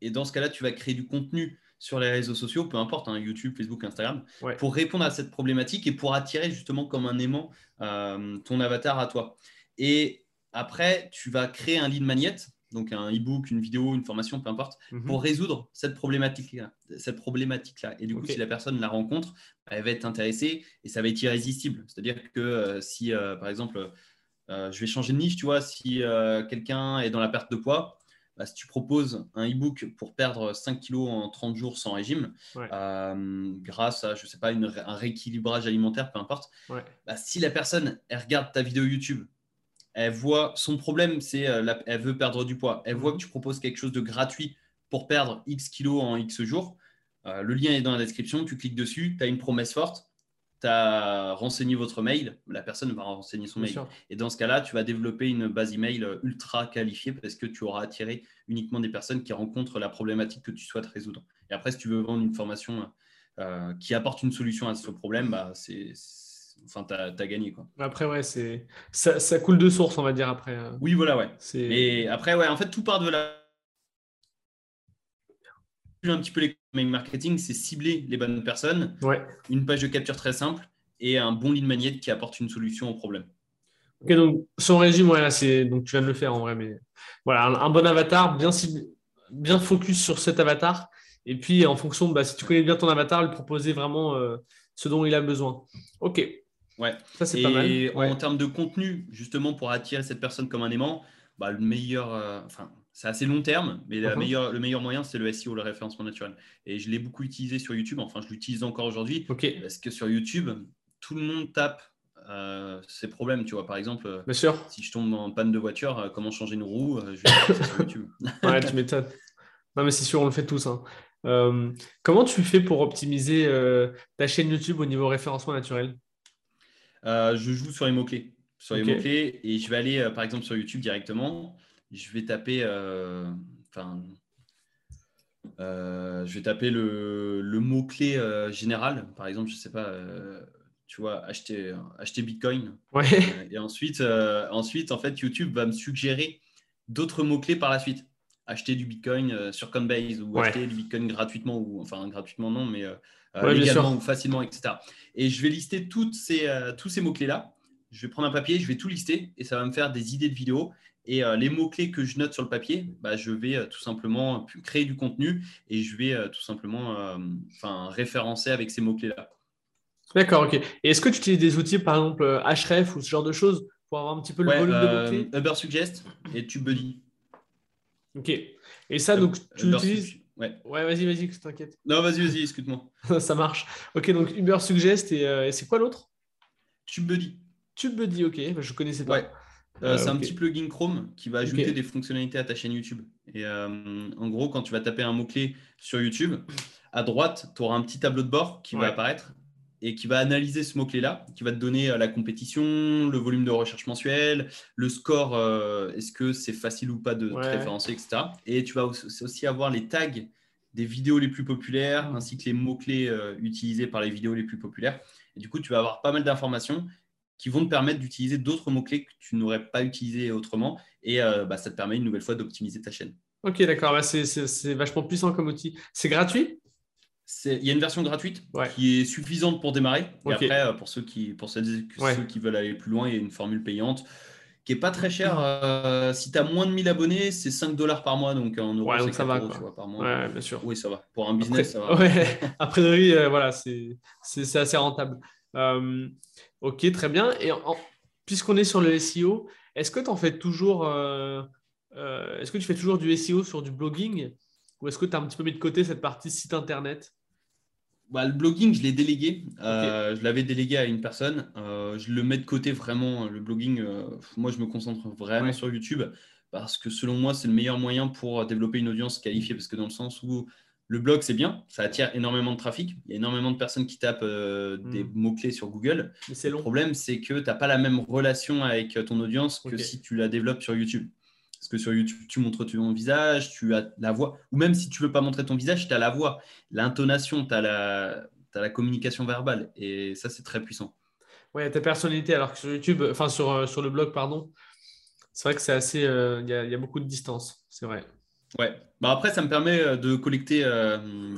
Et dans ce cas-là, tu vas créer du contenu sur les réseaux sociaux, peu importe, hein, YouTube, Facebook, Instagram, pour répondre à cette problématique et pour attirer justement comme un aimant euh, ton avatar à toi. Et après, tu vas créer un lead magnet, donc un e-book, une vidéo, une formation, peu importe, mhm. pour résoudre cette problématique-là. Cette problématique-là. Et du coup, si la personne la rencontre, elle va être intéressée et ça va être irrésistible. C'est-à-dire que euh, si, euh, par exemple, je vais changer de niche, tu vois, si quelqu'un est dans la perte de poids, bah, si tu proposes un e-book pour perdre 5 kilos en 30 jours sans régime, euh, grâce à, je sais pas, un rééquilibrage alimentaire, peu importe, bah, si la personne, elle regarde ta vidéo YouTube, elle voit son problème, c'est euh, elle veut perdre du poids, elle voit mhm. que tu proposes quelque chose de gratuit pour perdre X kilos en X jours, euh, le lien est dans la description, tu cliques dessus, tu as une promesse forte, tu as renseigné votre mail, la personne va renseigner son mail. Et dans ce cas-là, tu vas développer une base email ultra qualifiée parce que tu auras attiré uniquement des personnes qui rencontrent la problématique que tu souhaites résoudre. Et après, si tu veux vendre une formation euh, qui apporte une solution à ce problème, bah, c'est. Enfin, tu as, gagné. Quoi. Après, ouais, c'est ça, ça, coule de source, on va dire. après. Euh. Oui, voilà, ouais. Et après, ouais, en fait, tout part de là un petit peu les marketing, c'est cibler les bonnes personnes, une page de capture très simple et un bon lead magnet qui apporte une solution au problème. Ok, donc son régime, ouais, c'est donc tu viens de le faire en vrai, mais voilà, un, bon avatar, bien bien focus sur cet avatar, et puis en fonction, bah, si tu connais bien ton avatar, lui proposer vraiment euh, ce dont il a besoin. Ok. Ouais. Ça c'est pas mal. Et en termes de contenu, justement pour attirer cette personne comme un aimant, bah, le meilleur, euh, enfin c'est assez long terme, mais uh-huh. le meilleur moyen, c'est le SEO, le référencement naturel. Et je l'ai beaucoup utilisé sur YouTube, enfin, je l'utilise encore aujourd'hui. Parce que sur YouTube, tout le monde tape euh, ses problèmes. Tu vois, par exemple, si je tombe en panne de voiture, euh, comment changer une roue, euh, je vais sur YouTube. ouais, tu m'étonnes. Non, mais c'est sûr, on le fait tous. Hein. comment tu fais pour optimiser ta chaîne YouTube au niveau référencement naturel? Je joue sur les mots-clés. Sur les mots-clés, et je vais aller, par exemple, sur YouTube directement je vais taper, euh, enfin, euh, je vais taper le, mot-clé euh, général. Par exemple, je sais pas, tu vois, acheter, acheter Bitcoin. et ensuite, ensuite, en fait, YouTube va me suggérer d'autres mots-clés par la suite. Acheter du Bitcoin sur Coinbase ou acheter du Bitcoin gratuitement, ou enfin gratuitement non, mais légalement ou facilement, etc. Et je vais lister toutes ces, tous ces mots-clés-là. Je vais prendre un papier, je vais tout lister et ça va me faire des idées de vidéos. Et euh, les mots-clés que je note sur le papier, bah, je vais euh, tout simplement créer du contenu et je vais euh, tout simplement référencer avec ces mots-clés-là. D'accord, ok. Et est-ce que tu utilises des outils, par exemple Href ou ce genre de choses pour avoir un petit peu le volume de mots-clés? Uber Suggest et TubeBuddy. Ok. Et ça, donc, tu l'utilises Ouais, ouais vas-y, vas-y, t'inquiète. Non, vas-y, vas-y, excuse-moi. ça marche. Ok, donc Uber Suggest et, c'est quoi l'autre? TubeBuddy. TubeBuddy, ok, bah, je connaissais pas. Euh, c'est un petit plugin Chrome qui va ajouter des fonctionnalités à ta chaîne YouTube. Et euh, en gros, quand tu vas taper un mot-clé sur YouTube, à droite, tu auras un petit tableau de bord qui va apparaître et qui va analyser ce mot-clé-là, qui va te donner euh, la compétition, le volume de recherche mensuel, le score, est-ce que c'est facile ou pas de te référencer, etc. Et tu vas aussi avoir les tags des vidéos les plus populaires, ainsi que les mots-clés utilisés par les vidéos les plus populaires. Et du coup, tu vas avoir pas mal d'informations qui vont te permettre d'utiliser d'autres mots-clés que tu n'aurais pas utilisés autrement. Et euh, bah, ça te permet une nouvelle fois d'optimiser ta chaîne. Ok, d'accord. Bah, c'est vachement puissant comme outil. C'est gratuit? Il y a une version gratuite qui est suffisante pour démarrer. Et après, euh, pour ceux qui, pour ceux qui veulent aller plus loin, il y a une formule payante qui est pas très chère. Euh, si tu as moins de 1000 abonnés, c'est 5 dollars par mois. Donc en euros, c'est 4 euros, tu vois, par mois. Ouais, bien sûr. Oui, ça va. Pour un business, ça va. A priori, voilà, c'est assez rentable. Euh, ok, très bien. Et puisqu'on est sur le SEO, est-ce que tu en fais toujours euh, euh, Est-ce que tu fais toujours du SEO sur du blogging? Ou est-ce que tu as un petit peu mis de côté cette partie site internet? Bah, le blogging, je l'ai délégué. je l'avais délégué à une personne. je le mets de côté vraiment. Le blogging, moi, je me concentre vraiment sur YouTube parce que selon moi, c'est le meilleur moyen pour développer une audience qualifiée. Parce que dans le sens où le blog, c'est bien, ça attire énormément de trafic. Il y a énormément de personnes qui tapent euh, des hmm. mots-clés sur Google. Le problème, c'est que tu n'as pas la même relation avec ton audience que si tu la développes sur YouTube. Parce que sur YouTube, tu montres ton visage, tu as la voix. Ou même si tu veux pas montrer ton visage, tu as la voix, l'intonation, tu as la, la communication verbale. Et ça, c'est très puissant. Ouais, ta personnalité. Alors que sur YouTube, enfin sur, euh, sur le blog, pardon, c'est vrai que c'est assez. Euh, il y, a, beaucoup de distance, c'est vrai. Ouais. Bah après, ça me permet euh, de collecter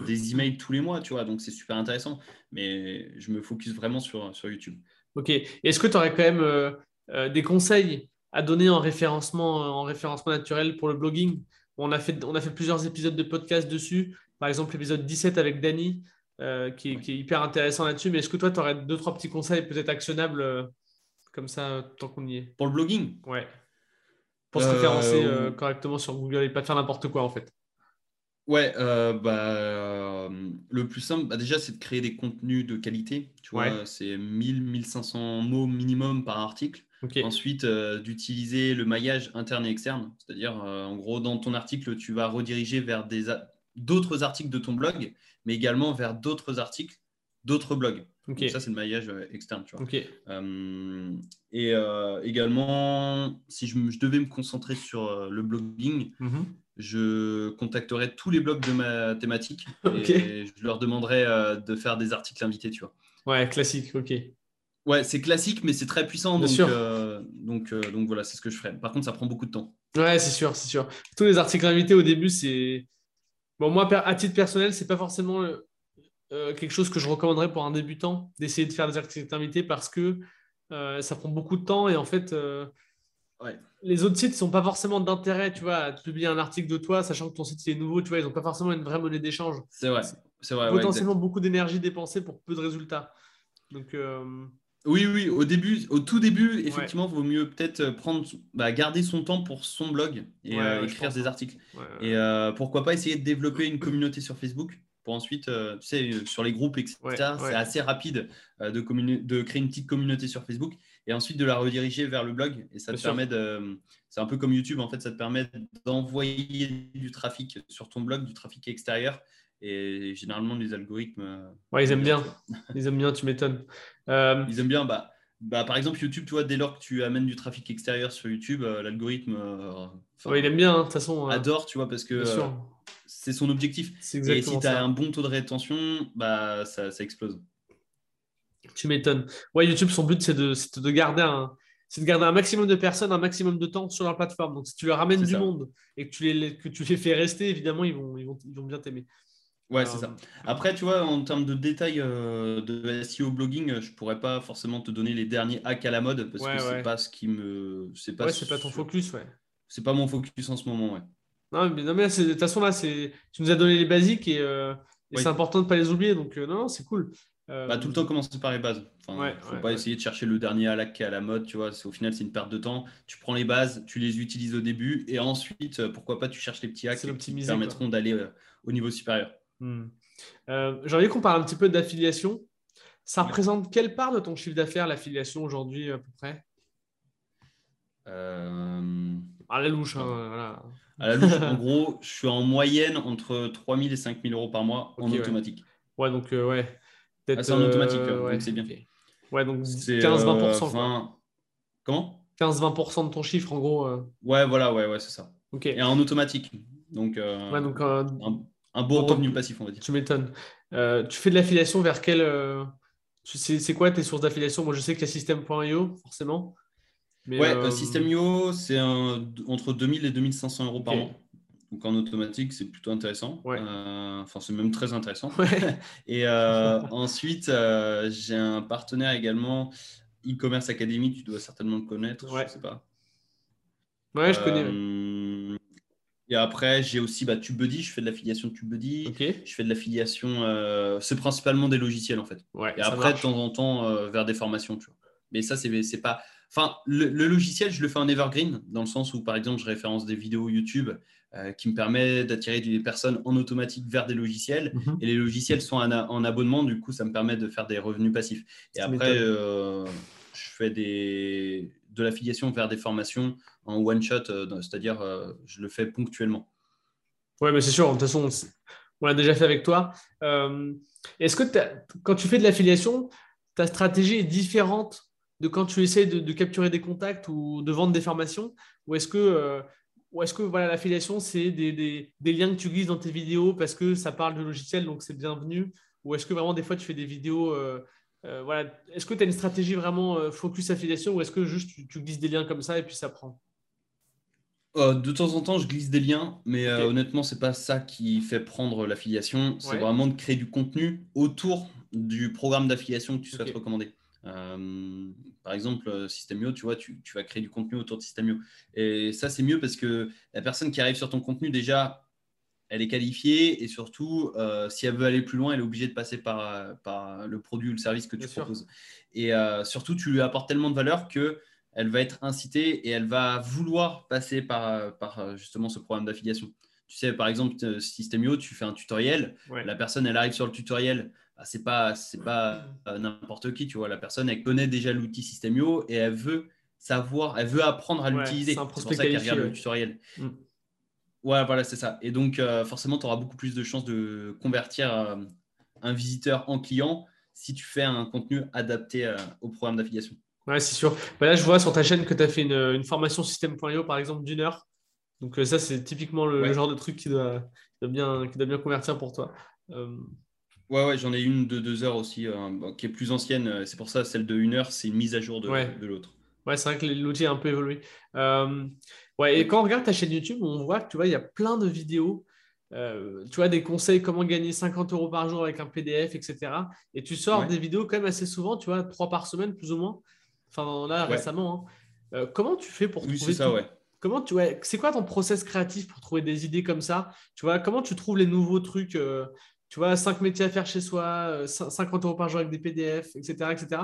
des emails tous les mois, tu vois, donc c'est super intéressant. Mais je me focus vraiment sur, sur YouTube. Ok. Est-ce que tu aurais quand même des conseils à donner en référencement, en référencement naturel pour le blogging on a, fait, on a fait plusieurs épisodes de podcast dessus. Par exemple, l'épisode 17 avec Dany, euh, qui, est, hyper intéressant là-dessus. Mais est-ce que toi, tu aurais deux, trois petits conseils peut-être actionnables euh, comme ça, tant qu'on y est? Pour le blogging? Ouais. Pour se référencer euh, correctement sur Google et pas faire n'importe quoi en fait. Ouais, bah, le plus simple, bah, déjà, c'est de créer des contenus de qualité. Tu vois, c'est 1000-1500 mots minimum par article. Ensuite, d'utiliser le maillage interne et externe. C'est-à-dire, en gros, dans ton article, tu vas rediriger vers d'autres articles de ton blog mais également vers d'autres articles, d'autres blogs. Donc ça, c'est le maillage euh, externe. Tu vois. Euh, et euh, également, si je, devais me concentrer sur le blogging, mhm. Je contacterais tous les blogs de ma thématique et je leur demanderais de faire des articles invités. Tu vois. Ouais, classique, ok. Ouais, c'est classique, mais c'est très puissant. donc, donc, donc voilà, c'est ce que je ferais. Par contre, ça prend beaucoup de temps. Ouais, c'est sûr, c'est sûr. Tous les articles invités au début, c'est Bon, moi, à titre personnel, c'est pas forcément euh, quelque chose que je recommanderais pour un débutant d'essayer de faire des activités invités parce que euh, ça prend beaucoup de temps et en fait, euh, les autres sites ne sont pas forcément d'intérêt, tu vois, à publier un article de toi, sachant que ton site est nouveau, tu vois, ils n'ont pas forcément une vraie monnaie d'échange. C'est vrai, c'est vrai. Potentiellement beaucoup d'énergie dépensée pour peu de résultats. Donc, oui, oui, au début, au tout début, effectivement, il vaut mieux peut-être euh, prendre, bah, garder son temps pour son blog et euh, écrire des articles. et euh, pourquoi pas essayer de développer une communauté sur Facebook pour ensuite, tu sais, sur les groupes, etc. C'est assez rapide de, de, créer une petite communauté sur Facebook et ensuite de la rediriger vers le blog. Et ça te permet de. C'est un peu comme YouTube, en fait, ça te permet d'envoyer du trafic sur ton blog, du trafic extérieur. Et généralement, les algorithmes. Ouais, ils aiment bien. Ils aiment bien, tu m'étonnes. Euh, Ils aiment bien. Bah, bah, par exemple, YouTube, tu vois, dès lors que tu amènes du trafic extérieur sur YouTube, euh, l'algorithme. Euh, il aime bien, hein, de toute façon. Adore, tu vois, parce que c'est son objectif. Et si tu as un bon taux de rétention, bah, ça, ça explose. Tu m'étonnes. Ouais, YouTube, son but, c'est de, de, garder un. C'est de garder un maximum de personnes, un maximum de temps sur leur plateforme. Donc, si tu leur ramènes du monde et que tu, les, que tu les fais rester, évidemment, ils vont, ils vont, ils vont bien t'aimer. Ouais, c'est ça. Après, tu vois, en termes de détails euh, de SEO blogging, je pourrais pas forcément te donner les derniers hacks à la mode parce que c'est pas ce qui me. C'est pas, c'est pas ton focus, ouais. C'est pas mon focus en ce moment, ouais. Non, mais, non, mais de toute façon, là, tu nous as donné les basiques et, euh, c'est important de ne pas les oublier. Donc, euh, non, c'est cool. Bah, tout le temps, commencer par les bases. Enfin, faut pas essayer de chercher le dernier hack qui est à la mode, tu vois. Au final, c'est une perte de temps. Tu prends les bases, tu les utilises au début et ensuite, pourquoi pas, tu cherches les petits hacks qui permettront d'aller au niveau supérieur. Hmm. Euh, J'ai envie qu'on parle un petit peu d'affiliation. Ça représente quelle part de ton chiffre d'affaires l'affiliation aujourd'hui à peu près? Euh... À la louche. Hein, à la louche, en gros, je suis en moyenne entre 3 000 et 5 000 euros par mois en automatique. Ouais, donc euh, ouais. Ah, c'est en automatique, euh, donc c'est bien. Ouais, donc 15-20%. Comment? 15-20% de ton chiffre en gros. Ouais, voilà, ouais, ouais, c'est ça. Ok. Et en automatique. Donc, ouais, donc un beau revenu passif, on va dire. Tu m'étonnes. Euh, tu fais de l'affiliation vers quel. Euh, c'est quoi tes sources d'affiliation? Moi, je sais y a System.io, forcément. Mais ouais, euh, System.io, c'est entre 2000 et 2500 euros par mois. Donc en automatique, c'est plutôt intéressant. Enfin, c'est même très intéressant. et ensuite, j'ai un partenaire également, e-commerce Academy, tu dois certainement le connaître, je ne sais pas. Ouais, je connais. Et après, j'ai aussi bah, TubeBuddy, je fais de l'affiliation TubeBuddy. Je fais de l'affiliation, euh, c'est principalement des logiciels en fait. et après, de temps en temps, euh, vers des formations. Tu vois. Mais ça, c'est pas. Enfin, le, logiciel, je le fais en evergreen, dans le sens où, par exemple, je référence des vidéos YouTube euh, qui me permet d'attirer des personnes en automatique vers des logiciels. Mhm. Et les logiciels sont en, abonnement, du coup, ça me permet de faire des revenus passifs. Et après, je fais des, de l'affiliation vers des formations en one shot, euh, c'est-à-dire euh, je le fais ponctuellement. Oui, mais c'est sûr, de toute façon, on l'a déjà fait avec toi. Euh, est-ce que quand tu fais de l'affiliation, ta stratégie est différente de quand tu essaies de, capturer des contacts ou de vendre des formations? Ou est-ce que ou est-ce que voilà, l'affiliation, c'est des, liens que tu glisses dans tes vidéos parce que ça parle de logiciel, donc c'est bienvenu? Ou est-ce que vraiment, des fois, tu fais des vidéos euh, euh, voilà. Est-ce que tu as une stratégie vraiment euh, focus affiliation ou est-ce que juste tu, glisses des liens comme ça et puis ça prend? De temps en temps, je glisse des liens, mais honnêtement, honnêtement, c'est pas ça qui fait prendre l'affiliation. C'est vraiment de créer du contenu autour du programme d'affiliation que tu souhaites recommander. Euh, par exemple, euh, Systemio, tu vois, tu, vas créer du contenu autour de Systemio. Et ça, c'est mieux parce que la personne qui arrive sur ton contenu, déjà, elle est qualifiée et surtout, euh, si elle veut aller plus loin, elle est obligée de passer par, par le produit ou le service que tu proposes. Et surtout, tu lui apportes tellement de valeur que elle va être incitée et elle va vouloir passer par, par justement ce programme d'affiliation. Tu sais, par exemple, Systemio, tu fais un tutoriel, la personne, elle arrive sur le tutoriel, bah, c'est pas c'est pas euh, n'importe qui, tu vois. La personne, elle connaît déjà l'outil Systemio et elle veut savoir, elle veut apprendre à l'utiliser. c'est pour ça qu'elle regarde le tutoriel. Mm. Ouais, voilà, c'est ça. Et donc, euh, forcément, tu auras beaucoup plus de chances de convertir euh, un visiteur en client si tu fais un contenu adapté au programme d'affiliation. Ouais, c'est sûr. Bah, là, je vois sur ta chaîne que tu as fait une, formation System.io, par exemple, d'une heure. Donc, ça, c'est typiquement le, genre de truc qui doit, bien, qui doit bien convertir pour toi. Ouais, ouais, j'en ai une de deux heures aussi, euh, qui est plus ancienne. Euh, c'est pour ça, celle de une heure, c'est une mise à jour de, de l'autre. Ouais, c'est vrai que l'outil a un peu évolué. Euh, ouais, et quand on regarde ta chaîne YouTube, on voit que tu vois, il y a plein de vidéos. tu vois, des conseils, comment gagner 50 euros par jour avec un PDF, etc. Et tu sors des vidéos quand même assez souvent, tu vois, trois par semaine, plus ou moins. Enfin, là, récemment. Hein. comment tu fais pour oui, trouver ça, ouais. Comment tu ouais, c'est quoi ton process créatif pour trouver des idées comme ça? Tu vois, comment tu trouves les nouveaux trucs tu vois, 5 métiers à faire chez soi, 50 euh, euros par jour avec des PDF, etc. etc.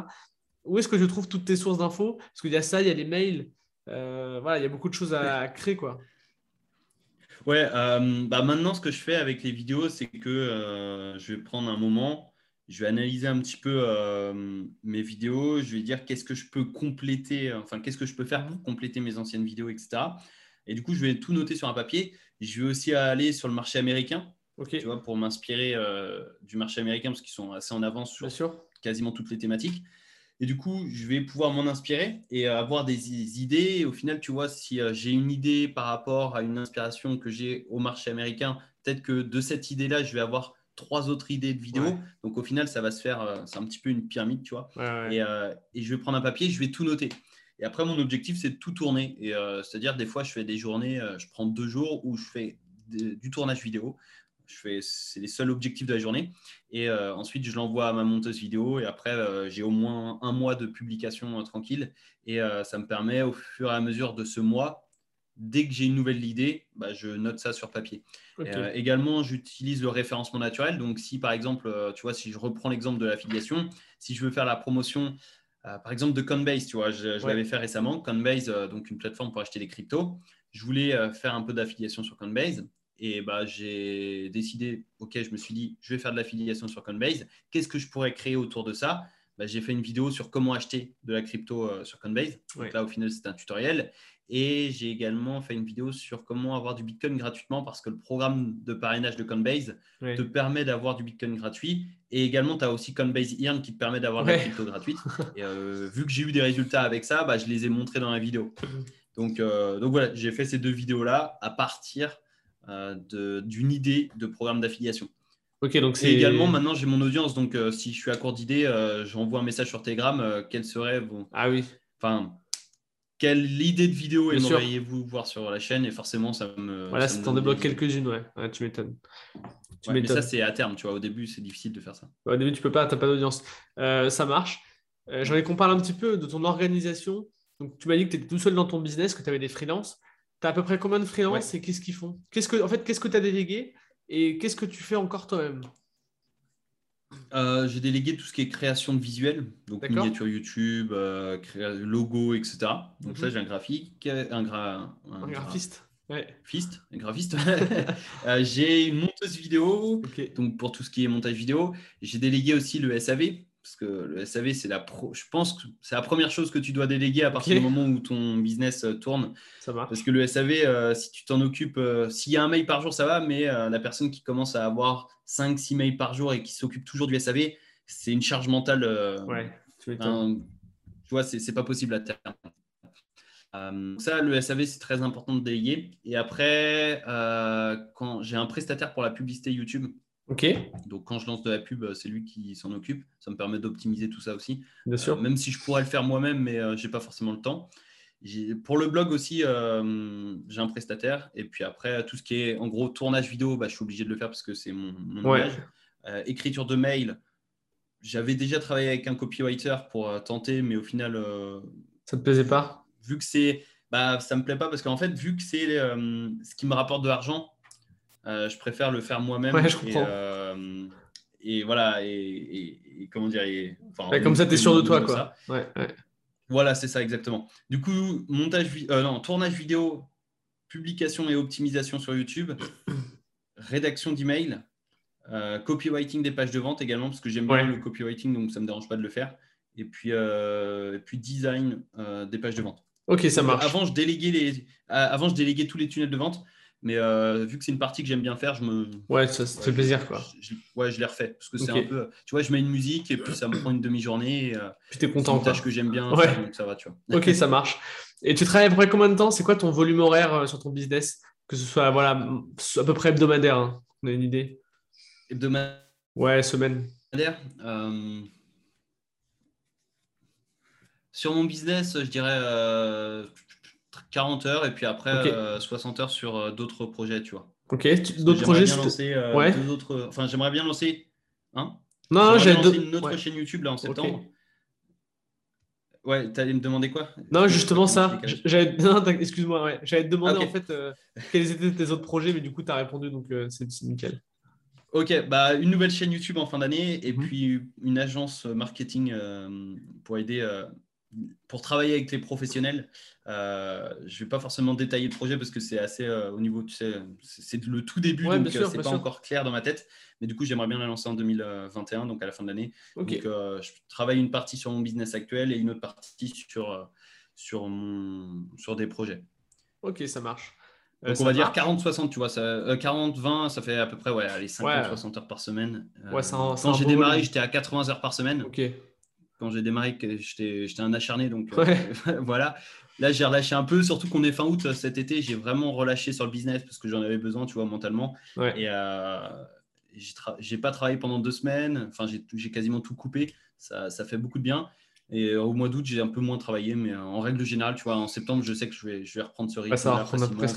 Où est-ce que je trouve toutes tes sources d'infos? Parce qu'il y a ça, il y a les mails. Euh, voilà, il y a beaucoup de choses à, créer, quoi. Ouais, euh, bah maintenant, ce que je fais avec les vidéos, c'est que je vais prendre un moment, je vais analyser un petit peu mes vidéos, je vais dire qu'est-ce que je peux compléter, enfin, qu'est-ce que je peux faire pour mhm. compléter mes anciennes vidéos, etc. Et du coup, je vais tout noter sur un papier. Je vais aussi aller sur le marché américain tu vois, pour m'inspirer euh, du marché américain parce qu'ils sont assez en avance sur quasiment toutes les thématiques. Et du coup, je vais pouvoir m'en inspirer et avoir des idées. Et au final, tu vois, si euh, j'ai une idée par rapport à une inspiration que j'ai au marché américain, peut-être que de cette idée-là, je vais avoir trois autres idées de vidéos. Donc au final, ça va se faire, euh, c'est un petit peu une pyramide, tu vois. et, et, je vais prendre un papier, je vais tout noter. Et après, mon objectif, c'est de tout tourner. Et c'est-à-dire, des fois, je fais des journées, je prends deux jours où je fais du tournage vidéo c'est les seuls objectifs de la journée. Et euh, ensuite, je l'envoie à ma monteuse vidéo. Et après, euh, j'ai au moins un mois de publication euh, tranquille. Et ça me permet, au fur et à mesure de ce mois, dès que j'ai une nouvelle idée, bah, je note ça sur papier. également, j'utilise le référencement naturel. Donc, si par exemple, tu vois, si je reprends l'exemple de l'affiliation, si je veux faire la promotion, par exemple, de Coinbase, tu vois, je, l'avais fait récemment. Coinbase, donc une plateforme pour acheter des cryptos. Je voulais faire un peu d'affiliation sur Coinbase. Et bah, j'ai décidé, OK, je me suis dit, je vais faire de l'affiliation sur Coinbase. Qu'est-ce que je pourrais créer autour de ça? Bah, J'ai fait une vidéo sur comment acheter de la crypto euh, sur Coinbase. Donc là, au final, c'est un tutoriel. Et j'ai également fait une vidéo sur comment avoir du Bitcoin gratuitement parce que le programme de parrainage de Coinbase te permet d'avoir du Bitcoin gratuit. Et également, tu as aussi Coinbase Earn qui te permet d'avoir de la crypto gratuite. Et euh, vu que j'ai eu des résultats avec ça, bah, je les ai montrés dans la vidéo. Donc, euh, donc voilà, j'ai fait ces deux vidéos-là à partir d'une idée de programme d'affiliation. Ok, donc c'est également maintenant j'ai mon audience, donc euh, si je suis à court d'idées, euh, j'envoie un message sur Telegram. quelle serait bon, Ah oui. Enfin, quelle idée de vidéo aimeriez-vous voir sur la chaîne? Et forcément, ça me. Voilà, ça t'en débloque quelques-unes, ouais. Tu m'étonnes. mais ça, c'est à terme, tu vois. Au début, c'est difficile de faire ça. au début, tu peux pas, tu n'as pas d'audience. ça marche. J'en qu'on parle un petit peu de ton organisation. Donc, tu m'as dit que tu étais tout seul dans ton business, que tu avais des freelances. Tu as à peu près combien de freelances et qu'est-ce qu'ils font? Qu'est-ce que, En fait, qu'est-ce que tu as délégué et qu'est-ce que tu fais encore toi-même? Euh, J'ai délégué tout ce qui est création de visuels, donc miniature YouTube, euh, logo, etc. Donc ça, mhm. j'ai un graphique, un, un, graphiste. Ouais. Fist, un graphiste. Euh, j'ai une monteuse vidéo, donc pour tout ce qui est montage vidéo. J'ai délégué aussi le SAV, parce que le SAV, c'est la je pense que c'est la première chose que tu dois déléguer à partir du moment où ton business euh, tourne. Ça va. Parce que le SAV, euh, si tu t'en occupes, euh, s'il y a un mail par jour, ça va, mais la personne qui commence à avoir 5-6 mails par jour et qui s'occupe toujours du SAV, c'est une charge mentale. ouais, tu, vois, c'est pas possible à terme. Ça, le SAV, c'est très important de déléguer. Et après, quand j'ai un prestataire pour la publicité YouTube. Ok. Donc, quand je lance de la pub, c'est lui qui s'en occupe. Ça me permet d'optimiser tout ça aussi. Bien sûr. Euh, même si je pourrais le faire moi-même, mais je n'ai pas forcément le temps. Pour le blog aussi, j'ai un prestataire. Et puis après, tout ce qui est en gros tournage vidéo, bah, je suis obligé de le faire parce que c'est mon, mon écriture de mail, j'avais déjà travaillé avec un copywriter pour tenter, mais au final. ça ne te plaisait pas? vu que c'est. Bah, ça me plaît pas parce qu'en fait, vu que c'est euh, ce qui me rapporte de l'argent, euh, je préfère le faire moi-même. Ouais, je comprends. Euh, et, voilà, et, comment dire. comme ça, tu es sûr de toi, quoi. Ouais, Voilà, c'est ça, exactement. Du coup, montage, non, tournage vidéo, publication et optimisation sur YouTube, rédaction d'email, copywriting des pages de vente également, parce que j'aime bien le copywriting, donc ça ne me dérange pas de le faire. Et puis, et puis design des pages de vente. Ok, ça marche. Avant, je déléguais, les... Avant, je déléguais tous les tunnels de vente. Mais euh, vu que c'est une partie que j'aime bien faire, je me. Ouais, ça, fait plaisir, quoi. ouais, je les refais. Parce que c'est un peu. Tu vois, je mets une musique et puis ça me prend une demi-journée. Euh, puis t'es content. C'est une tâche que j'aime bien. Ouais. donc ça va, tu vois. ok, ça marche. Et tu travailles à peu près combien de temps? C'est quoi ton volume horaire euh, sur ton business? Que ce soit, voilà, à peu près hebdomadaire. Hein. On a une idée Hebdomadaire? Ouais, semaine. Euh... Sur mon business, je dirais 40 euh, heures et puis après 60 euh, heures sur euh, d'autres projets, tu vois. Ok, d'autres projets ouais. autres... Enfin, j'aimerais bien lancer. Hein? Non, j'ai une autre chaîne YouTube là en septembre. Ouais, tu allais me demander quoi? Non, justement ça. Excuse-moi, ouais. j'allais te demander en fait quels étaient tes autres projets, mais du coup, tu as répondu, donc c'est nickel. Ok, bah, une nouvelle chaîne YouTube en fin d'année et mhm. puis une agence marketing pour aider pour travailler avec les professionnels, euh, je ne vais pas forcément détailler le projet parce que c'est assez euh, au niveau, tu sais, c'est le tout début, donc ce n'est pas encore clair dans ma tête. Mais du coup, j'aimerais bien la lancer en 2021, donc à la fin de l'année. Donc, euh, je travaille une partie sur mon business actuel et une autre partie sur, sur, mon, sur des projets. Ok, ça marche. Donc, on va dire 40-60, tu vois. 40-20, ça fait à peu près ouais, 50-60 heures par semaine. quand j'ai démarré, j'étais à 80 heures par semaine. Ok quand j'ai démarré, j'étais un acharné. Donc euh, voilà. Là, j'ai relâché un peu, surtout qu'on est fin août cet été. J'ai vraiment relâché sur le business parce que j'en avais besoin, tu vois, mentalement. Et euh, j'ai pas travaillé pendant deux semaines. Enfin, j'ai quasiment tout coupé. Ça, ça, fait beaucoup de bien. Et euh, au mois d'août, j'ai un peu moins travaillé, mais en règle générale, tu vois, en septembre, je sais que je vais, je vais reprendre ce rythme, ça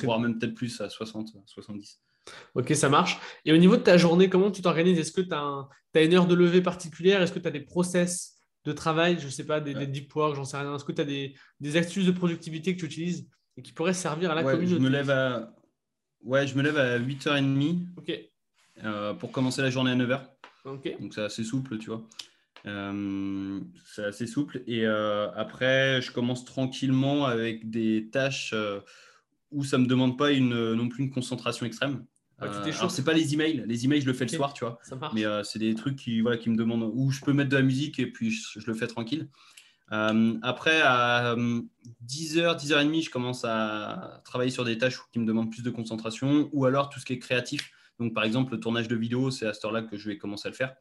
voire même peut-être plus à 60, 70. Ok, ça marche. Et au niveau de ta journée, comment tu t'organises? Est-ce que tu as, as, une heure de lever particulière? Est-ce que tu as des process de travail, je ne sais pas, des, deep work, j'en sais rien. Est-ce que tu as des, des, astuces de productivité que tu utilises et qui pourraient servir à la communauté je me lève à... Ouais, je me lève à 8h30 euh, pour commencer la journée à 9h. Donc c'est assez souple, tu vois. Euh, c'est assez souple. Et euh, après, je commence tranquillement avec des tâches où ça ne me demande pas une, non plus une concentration extrême. Ah, euh, c'est pas les emails. Les emails, je le fais le soir, tu vois. Mais euh, c'est des trucs qui, voilà, qui me demandent où je peux mettre de la musique et puis je, le fais tranquille. Euh, après, à 10h, 10h30, je commence à travailler sur des tâches qui me demandent plus de concentration ou alors tout ce qui est créatif. Donc, par exemple, le tournage de vidéo, c'est à cette heure-là que je vais commencer à le faire.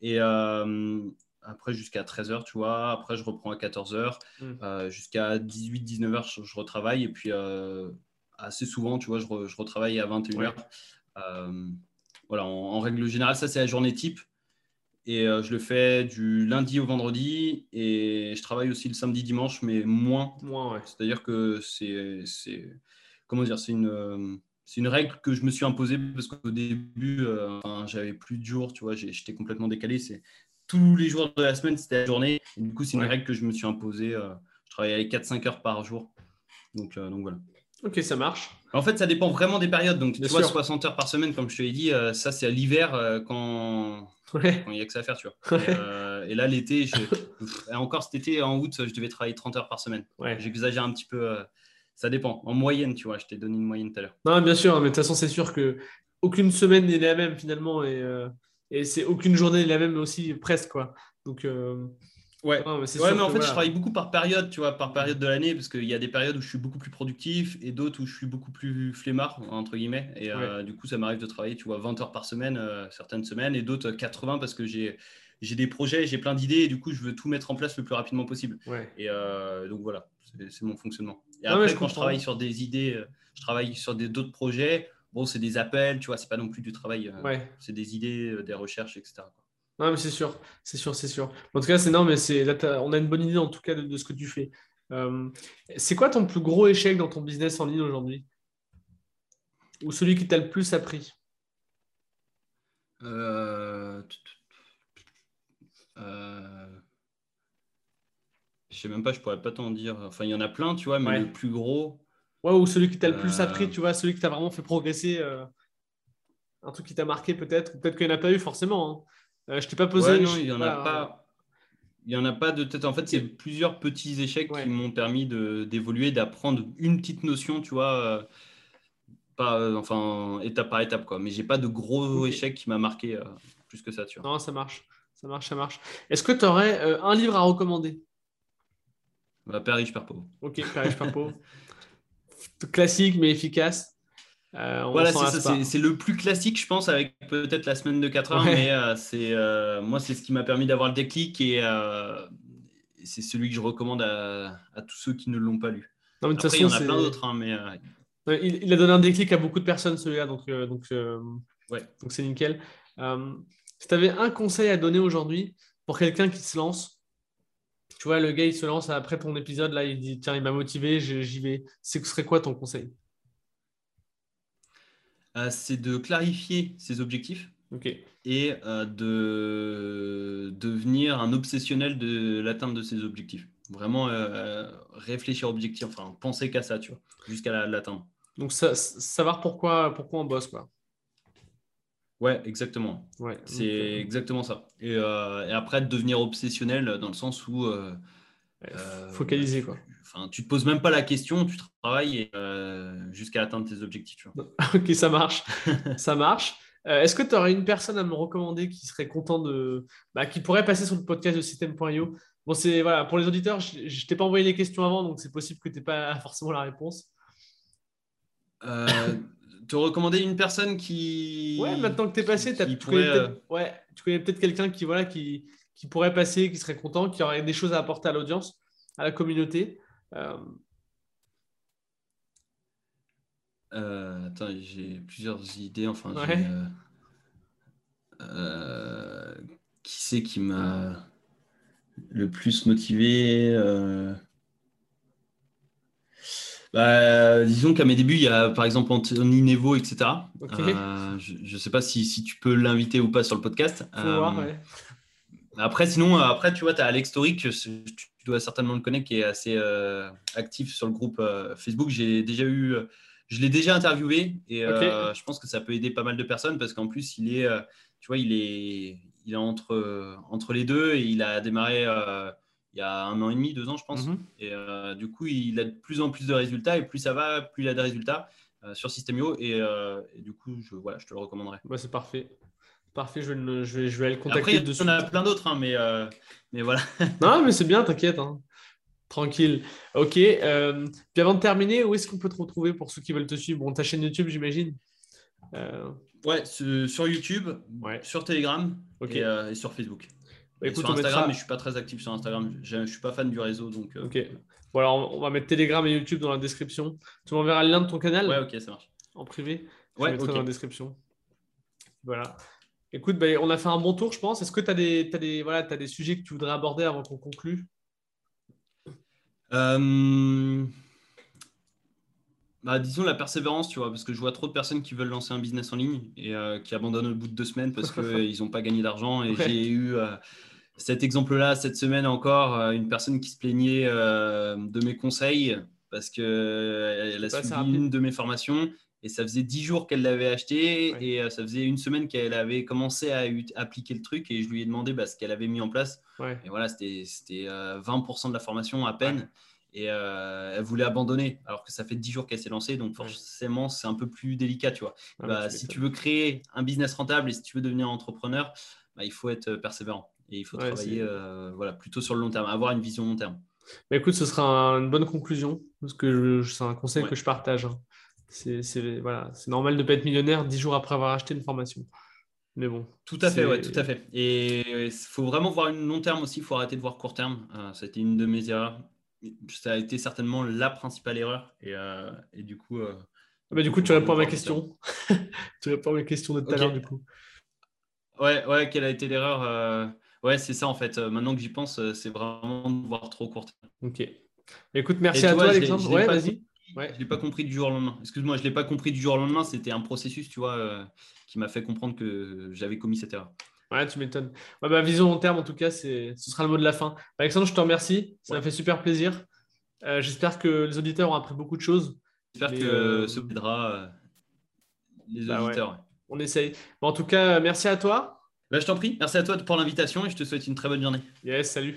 Et après, jusqu'à 13h, tu vois. Après, je reprends à 14h. Hmm. jusqu'à 18, 19h, je, retravaille. Et puis, assez souvent, tu vois, je, je retravaille à 21h. Euh, voilà, en, règle générale, ça c'est la journée type. Et euh, je le fais du lundi au vendredi. Et je travaille aussi le samedi, dimanche, mais moins. Moins, ouais. C'est-à-dire que c'est. Comment dire C'est une. c'est une règle que je me suis imposée parce qu'au début, euh, j'avais plus de jours, tu vois, j'étais complètement décalé. C'est tous les jours de la semaine, c'était la journée. Et du coup, c'est une règle que je me suis imposée. je travaillais 4-5 heures par jour. Donc, donc voilà. Ok, ça marche. En fait, ça dépend vraiment des périodes. Donc, tu vois, 60 heures par semaine, comme je te l'ai dit, euh, ça, c'est à l'hiver euh, quand... il n'y a que ça à faire, tu vois. Euh, et, là, l'été, encore cet été, en août, je devais travailler 30 heures par semaine. J'exagère un petit peu. ça dépend. En moyenne, tu vois, je t'ai donné une moyenne tout à l'heure. Non, bien sûr, mais de toute façon, c'est sûr que aucune semaine n'est la même finalement. Et, et c'est aucune journée n'est la même aussi, presque, quoi. Donc. Ouais, mais, mais en fait, je travaille beaucoup par période, tu vois, par période de l'année, parce qu'il y a des périodes où je suis beaucoup plus productif et d'autres où je suis beaucoup plus flemmard, entre guillemets. Et euh, du coup, ça m'arrive de travailler, tu vois, 20 heures par semaine, euh, certaines semaines, et d'autres 80 parce que j'ai des projets, j'ai plein d'idées, et du coup, je veux tout mettre en place le plus rapidement possible. Et euh, donc voilà, c'est mon fonctionnement. Et après, quand je travaille sur des idées, je travaille sur d'autres projets. Bon, c'est des appels, tu vois, c'est pas non plus du travail. C'est des idées, des recherches, etc. Non, mais c'est sûr, c'est sûr, c'est sûr. En tout cas, c'est non, mais c'est on a une bonne idée en tout cas de, ce que tu fais. Euh, c'est quoi ton plus gros échec dans ton business en ligne aujourd'hui? Ou celui qui t'a le plus appris? Euh... Euh... Je sais même pas, je pourrais pas t'en dire. Enfin, il y en a plein, tu vois, mais le plus gros. Ouais, ou celui qui t'a le plus appris, euh. tu vois, celui qui t'a vraiment fait progresser. Euh, un truc qui t'a marqué peut-être, peut-être qu'il n'y en a pas eu forcément. Hein. Euh, je t'ai pas posé. non, il n'y en a pas. Il y en a pas de tête. En fait, c'est plusieurs petits échecs qui m'ont permis d'évoluer, d'apprendre une petite notion, tu vois, euh, pas, euh, enfin, étape par étape, quoi. Mais j'ai pas de gros échecs qui m'a marqué plus que ça, tu vois. Non, ça marche, ça marche, ça marche. Est-ce que tu aurais un livre à recommander? Bah, Père riche, Père pauvre. Ok, Père riche, Père pauvre. Classique mais efficace. Euh, voilà, c'est le plus classique, je pense, avec peut-être la semaine de 4 heures, mais euh, c'est euh, moi, c'est ce qui m'a permis d'avoir le déclic et c'est celui que je recommande à, tous ceux qui ne l'ont pas lu. Non, Après, façon, il y en a plein d'autres, hein, mais il, a donné un déclic à beaucoup de personnes, celui-là, donc donc ouais. donc c'est nickel. si tu avais un conseil à donner aujourd'hui pour quelqu'un qui se lance, tu vois, le gars il se lance après ton épisode là, il dit tiens, il m'a motivé, j'y vais. Ce serait quoi ton conseil? C'est de clarifier ses objectifs et euh, de devenir un obsessionnel de l'atteinte de ses objectifs. Vraiment euh, réfléchir aux objectifs, enfin penser qu'à ça, tu vois, jusqu'à l'atteindre. Donc savoir pourquoi, pourquoi on bosse, quoi. Ouais, exactement. Ouais, c'est exactement ça. Et, et, après, devenir obsessionnel dans le sens où euh, Focaliser, quoi. Enfin, tu te poses même pas la question, tu travailles euh, jusqu'à atteindre tes objectifs. ok, ça marche. ça marche. Euh, est-ce que tu aurais une personne à me recommander qui serait content de. Bah, qui pourrait passer sur le podcast de System.io Bon, c'est voilà, pour les auditeurs, je ne t'ai pas envoyé les questions avant, donc c'est possible que tu n'aies pas forcément la réponse. te recommander une personne qui. Ouais, maintenant que tu es passé, tu connais peut-être quelqu'un qui, voilà, qui, qui pourrait passer, qui serait content, qui aurait des choses à apporter à l'audience, à la communauté. Euh, euh, attends, j'ai plusieurs idées. Enfin, euh, qui c'est qui m'a le plus motivé bah, disons qu'à mes débuts, il y a par exemple Anthony Nevo, etc. je ne sais pas si, si tu peux l'inviter ou pas sur le podcast. Faut voir, ouais. Après, sinon, euh, après, tu vois, tu as Alex Toric, tu dois certainement le connaître, qui est assez euh, actif sur le groupe euh, Facebook. J'ai déjà eu, je l'ai déjà interviewé et je pense que ça peut aider pas mal de personnes parce qu'en plus, il est, tu vois, il est, il est entre, entre les deux et il a démarré il y a un an et demi, deux ans, je pense. Mhm. Et du coup, il a de plus en plus de résultats et plus ça va, plus il a de résultats sur Systemio et, et, du coup, je, voilà, je te le recommanderais. Bah, c'est parfait. Parfait, je vais, je vais, je vais le contacter Après, dessus. Il y en a plein d'autres, hein, mais, euh, mais voilà. non, mais c'est bien, t'inquiète. Hein. Tranquille. Ok. Euh, puis avant de terminer, où est-ce qu'on peut te retrouver pour ceux qui veulent te suivre? Bon, ta chaîne YouTube, j'imagine. Euh... Ouais, sur YouTube, ouais. sur Telegram et, euh, et, sur Facebook. Bah, écoute, sur Instagram, mais je suis pas très actif sur Instagram. Je, ne suis pas fan du réseau, donc. ok. Bon alors, on va mettre Telegram et YouTube dans la description. Tu m'enverras le lien de ton canal? Ouais, ok, ça marche. En privé? Je ouais, mettrai dans la description. Voilà. Écoute, ben, on a fait un bon tour, je pense. Est-ce que tu as, des, des, voilà, des sujets que tu voudrais aborder avant qu'on conclue? Euh, bah, Disons la persévérance, tu vois, parce que je vois trop de personnes qui veulent lancer un business en ligne et euh, qui abandonnent au bout de deux semaines parce qu'ils n'ont pas gagné d'argent. Et j'ai eu euh, cet exemple-là cette semaine encore, une personne qui se plaignait de mes conseils parce qu'elle a suivi une de mes formations et ça faisait 10 jours qu'elle l'avait acheté et euh, ça faisait une semaine qu'elle avait commencé à appliquer le truc et je lui ai demandé bah, ce qu'elle avait mis en place. Et voilà, c'était 20% euh, de la formation à peine. Et euh, elle voulait abandonner alors que ça fait 10 jours qu'elle s'est lancée. Donc forcément, c'est un peu plus délicat, tu vois. Bah, si tu veux créer un business rentable et si tu veux devenir entrepreneur, bah, il faut être persévérant. Et il faut travailler voilà, plutôt sur le long terme, avoir une vision long terme. Mais écoute, ce sera une bonne conclusion, parce que c'est un conseil que je partage. Hein. C'est voilà, normal de ne pas être millionnaire dix jours après avoir acheté une formation. Mais bon. Tout à fait, ouais, tout à fait. Et il faut vraiment voir une long terme aussi, il faut arrêter de voir court terme. Euh, C'était une de mes erreurs. ça a été certainement la principale erreur. Et, et du coup. Ah bah, du coup, tu réponds à ma question. tu réponds à ma question de tout à l'heure, du coup. Ouais, ouais, quelle a été l'erreur Ouais, c'est ça en fait. Maintenant que j'y pense, c'est vraiment de voir trop court. Ok. Écoute, merci à toi, Alexandre. Ouais, vas-y. Ouais. Je ne l'ai pas compris du jour au lendemain. Excuse-moi, je ne l'ai pas compris du jour au lendemain. C'était un processus, tu vois, euh, qui m'a fait comprendre que j'avais commis cette erreur. Ouais, tu m'étonnes. bah, vision long terme, en tout cas, ce sera le mot de la fin. Alexandre, je te remercie. Ça m'a fait super plaisir. Euh, j'espère que les auditeurs ont appris beaucoup de choses. J'espère que euh, ça aidera les bah auditeurs. On essaye. en tout cas, merci à toi. Bah, je t'en prie. Merci à toi pour l'invitation et je te souhaite une très bonne journée. Yes, salut.